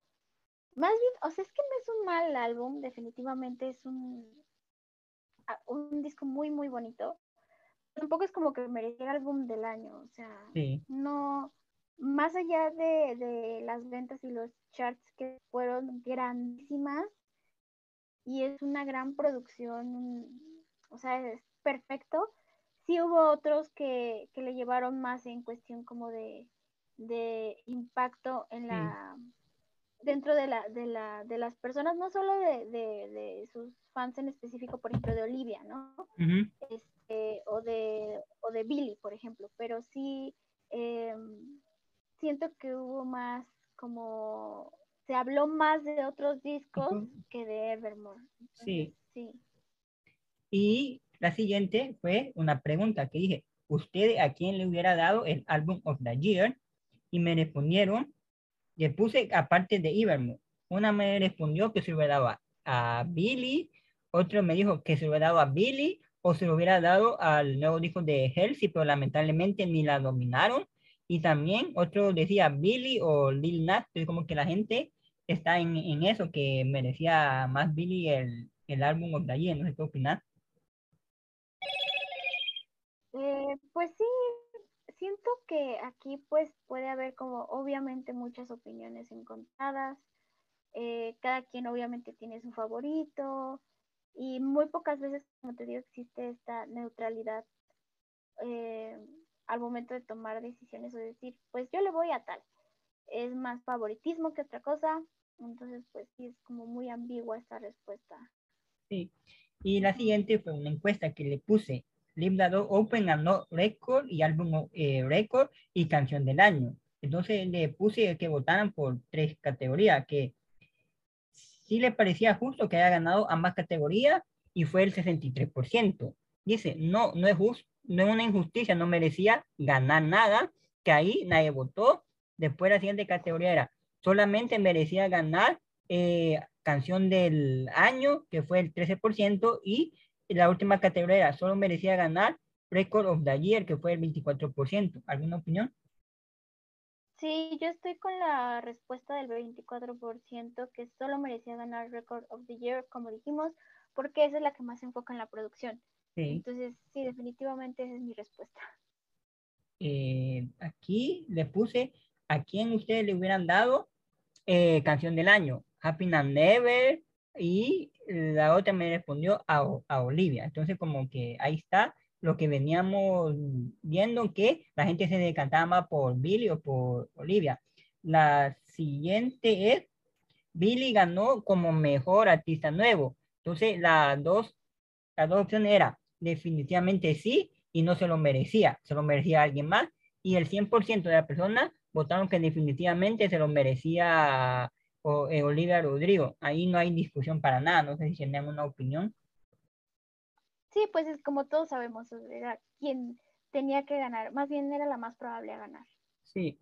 más bien, o sea, es que no es un mal álbum, definitivamente es un, un disco muy, muy bonito. Tampoco es como que merecía el álbum del año, o sea, no, más allá de, de, las ventas y los charts que fueron grandísimas, y es una gran producción, o sea, es perfecto. Sí hubo otros que, que le llevaron más en cuestión como de de impacto en la dentro de la, de la de las personas no solo de, de, sus fans en específico por ejemplo de Olivia no este, o de o de Billy por ejemplo pero sí em, siento que hubo más como se habló más de otros discos que de Evermore sí. sí. Y la siguiente fue una pregunta que dije ¿usted a quién le hubiera dado el álbum of the year y me respondieron, le puse aparte de Ibermo, una me respondió que se lo hubiera dado a, Billy, otro me dijo que se lo hubiera dado a Billy o se lo hubiera dado al nuevo disco de Halsey, pero lamentablemente ni la dominaron. Y también otro decía Billy o Lil Nas, es como que la gente está en, en, eso, que merecía más Billy el, el álbum of the no sé qué opinar. Eh, pues sí, siento que aquí pues puede haber como obviamente muchas opiniones encontradas. Eh, cada quien obviamente tiene su favorito y muy pocas veces, como te digo, existe esta neutralidad eh, al momento de tomar decisiones o decir, pues yo le voy a tal. Es más favoritismo que otra cosa. Entonces, pues sí, es como muy ambigua esta respuesta. Sí. Y la siguiente fue una encuesta que le puse Librado Open ganó Record y álbum eh, Record y canción del año. Entonces le puse que votaran por tres categorías, que sí le parecía justo que haya ganado ambas categorías y fue el 63%. Dice, no, no es justo, no es una injusticia, no merecía ganar nada, que ahí nadie votó. Después la siguiente categoría era, solamente merecía ganar eh, canción del año, que fue el 13%, y la última categoría solo merecía ganar Record of the Year, que fue el 24%. ¿Alguna opinión? Sí, yo estoy con la respuesta del 24%, que solo merecía ganar Record of the Year, como dijimos, porque esa es la que más se enfoca en la producción. Entonces, sí, definitivamente esa es mi respuesta. Eh, aquí le puse a quién ustedes le hubieran dado eh, canción del año. Happy and Never, y la otra me respondió a, a Olivia. Entonces, como que ahí está lo que veníamos viendo que la gente se decantaba por Billy o por Olivia. La siguiente es Billy ganó como mejor artista nuevo. Entonces, las dos, las dos opciones era definitivamente sí y no se lo merecía, se lo merecía alguien más. Y el 100% de las personas votaron que definitivamente se lo merecía o eh, Olivia Rodrigo. Ahí no hay discusión para nada, no sé si tienen una opinión. Sí, pues es como todos sabemos, era quien tenía que ganar, más bien era la más probable a ganar. Sí,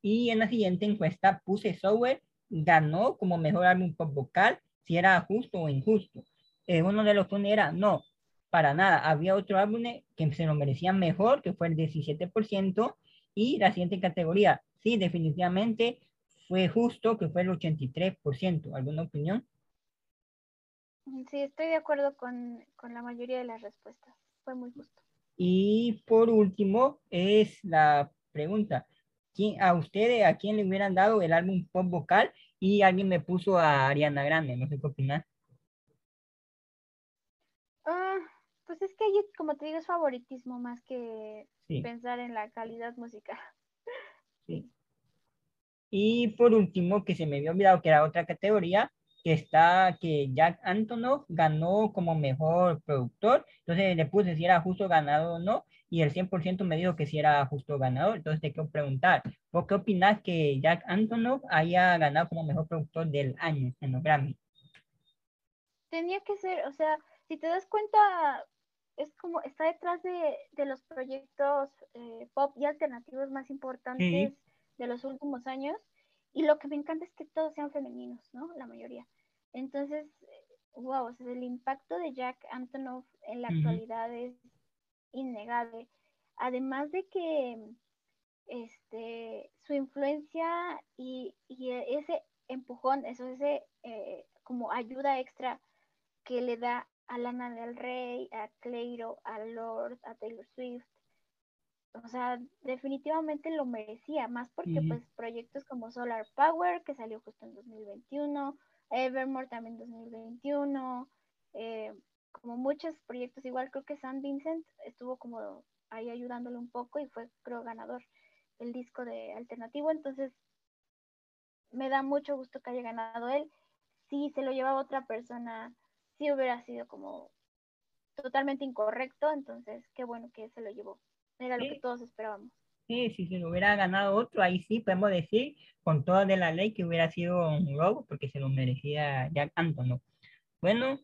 y en la siguiente encuesta puse Software ganó como mejor álbum pop vocal, si era justo o injusto. Eh, uno de los era no, para nada. Había otro álbum que se lo merecía mejor, que fue el 17%, y la siguiente categoría, sí, definitivamente fue justo, que fue el 83%. ¿Alguna opinión? Sí, estoy de acuerdo con, con la mayoría de las respuestas. Fue muy justo. Y por último, es la pregunta. ¿Quién, a ustedes, a quién le hubieran dado el álbum pop vocal? Y alguien me puso a Ariana Grande, no sé qué opinar. pues es que como te digo, es favoritismo más que pensar en la calidad musical. Sí. Y por último, que se me había olvidado que era otra categoría, que está, que Jack Antonoff ganó como mejor productor, entonces le puse si era justo ganado o no, y el 100% me dijo que si era justo ganador, entonces te quiero preguntar, ¿por qué opinas que Jack Antonoff haya ganado como mejor productor del año en los Grammy? Tenía que ser, o sea, si te das cuenta, es como, está detrás de, de los proyectos eh, pop y alternativos más importantes de los últimos años, y lo que me encanta es que todos sean femeninos, ¿no? La mayoría. Entonces, wow, o sea, el impacto de Jack Antonoff en la actualidad es innegable. Además de que este, su influencia y, ese empujón, eso, ese eh, como ayuda extra que le da a Lana del Rey, a Cleiro, a Lord, a Taylor Swift, o sea, definitivamente lo merecía, más porque pues proyectos como Solar Power, que salió justo en 2021, Evermore también 2021, eh, como muchos proyectos, igual creo que San Vincent estuvo como ahí ayudándole un poco y fue creo ganador el disco de alternativo, entonces me da mucho gusto que haya ganado él. Si se lo llevaba otra persona, si hubiera sido como totalmente incorrecto, entonces qué bueno que se lo llevó. Era lo que todos esperábamos. Sí, si se lo hubiera ganado otro, ahí sí podemos decir con toda de la ley que hubiera sido un robo porque se lo merecía Jack Antonoff. Bueno,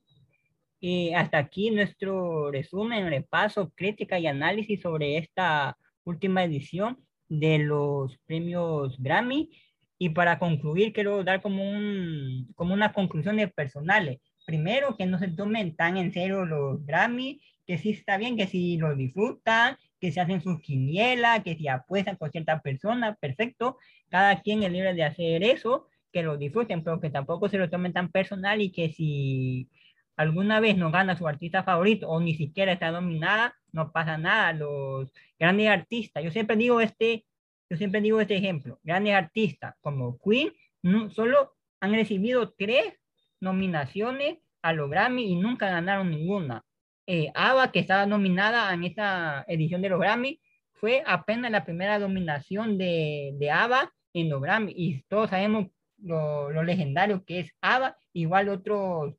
y hasta aquí nuestro resumen, repaso, crítica y análisis sobre esta última edición de los premios Grammy. Y para concluir, quiero dar como, un, como una conclusión de personales. Primero, que no se tomen tan en serio los Grammy, que sí está bien, que si los disfrutan, que se hacen sus quinielas, que si apuestan con cierta persona, perfecto. Cada quien es libre de hacer eso, que lo disfruten, pero que tampoco se lo tomen tan personal y que si alguna vez no gana su artista favorito o ni siquiera está dominada, no pasa nada. Los grandes artistas, yo siempre digo este, yo siempre digo este ejemplo, grandes artistas como Queen no, solo han recibido tres nominaciones a los Grammy y nunca ganaron ninguna eh, ABBA, que estaba nominada en esta edición de los Grammy, fue apenas la primera nominación de, de ABBA en los Grammy. Y todos sabemos lo, lo legendario que es ABBA, igual otros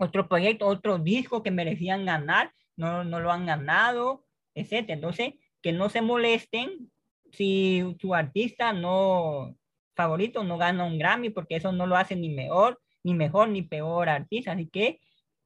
otro proyecto, otro disco que merecían ganar, no, no lo han ganado, etc. Entonces, que no se molesten si su artista no favorito no gana un Grammy, porque eso no lo hace ni mejor, ni mejor, ni peor artista. Así que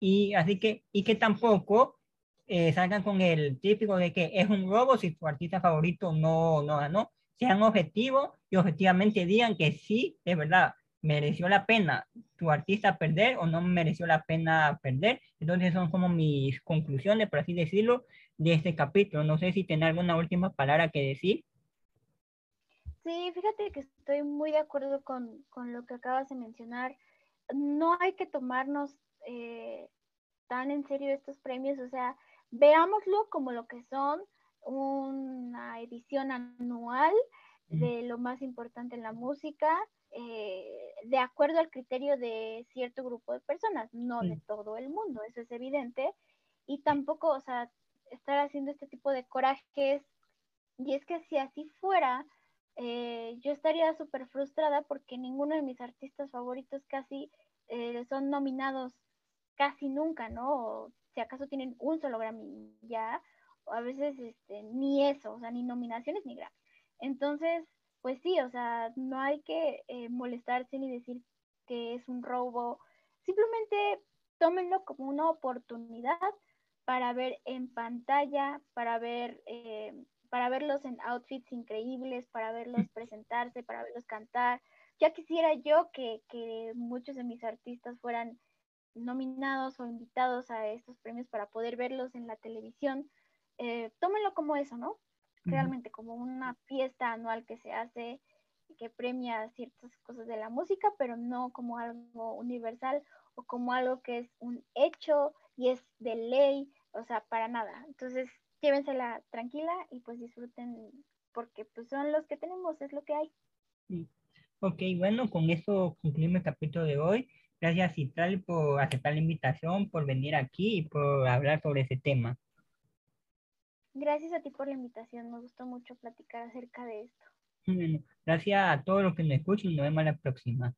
y así que, y que tampoco eh, salgan con el típico de que es un robo si tu artista favorito no, no ganó. Sean objetivos y objetivamente digan que sí, de verdad, mereció la pena tu artista perder o no mereció la pena perder. Entonces son como mis conclusiones, por así decirlo, de este capítulo. No sé si tiene alguna última palabra que decir. Sí, fíjate que estoy muy de acuerdo con, con lo que acabas de mencionar. No hay que tomarnos eh, tan en serio estos premios, o sea, veámoslo como lo que son una edición anual de lo más importante en la música, eh, de acuerdo al criterio de cierto grupo de personas, no de todo el mundo, eso es evidente, y tampoco, o sea, estar haciendo este tipo de corajes, y es que si así fuera, eh, yo estaría súper frustrada porque ninguno de mis artistas favoritos casi son nominados casi nunca, ¿no? Si acaso tienen un solo Grammy ya, o a veces este, ni eso, o sea, ni nominaciones ni Grammy. Entonces, pues sí, o sea, no hay que eh, molestarse ni decir que es un robo, simplemente tómenlo como una oportunidad para ver en pantalla, para ver, eh, para verlos en outfits increíbles, para verlos presentarse, para verlos cantar. Ya quisiera yo que, que muchos de mis artistas fueran nominados o invitados a estos premios para poder verlos en la televisión, eh, tómenlo como eso, ¿no? Realmente como una fiesta anual que se hace, que premia ciertas cosas de la música, pero no como algo universal o como algo que es un hecho y es de ley, o sea, para nada. Entonces, llévensela tranquila y pues disfruten porque pues son los que tenemos, es lo que hay. Ok, bueno, con eso concluimos el capítulo de hoy. Gracias Citlali por aceptar la invitación, por venir aquí y por hablar sobre ese tema. Gracias a ti por la invitación, me gustó mucho platicar acerca de esto. Gracias a todos los que nos escuchan y nos vemos la próxima.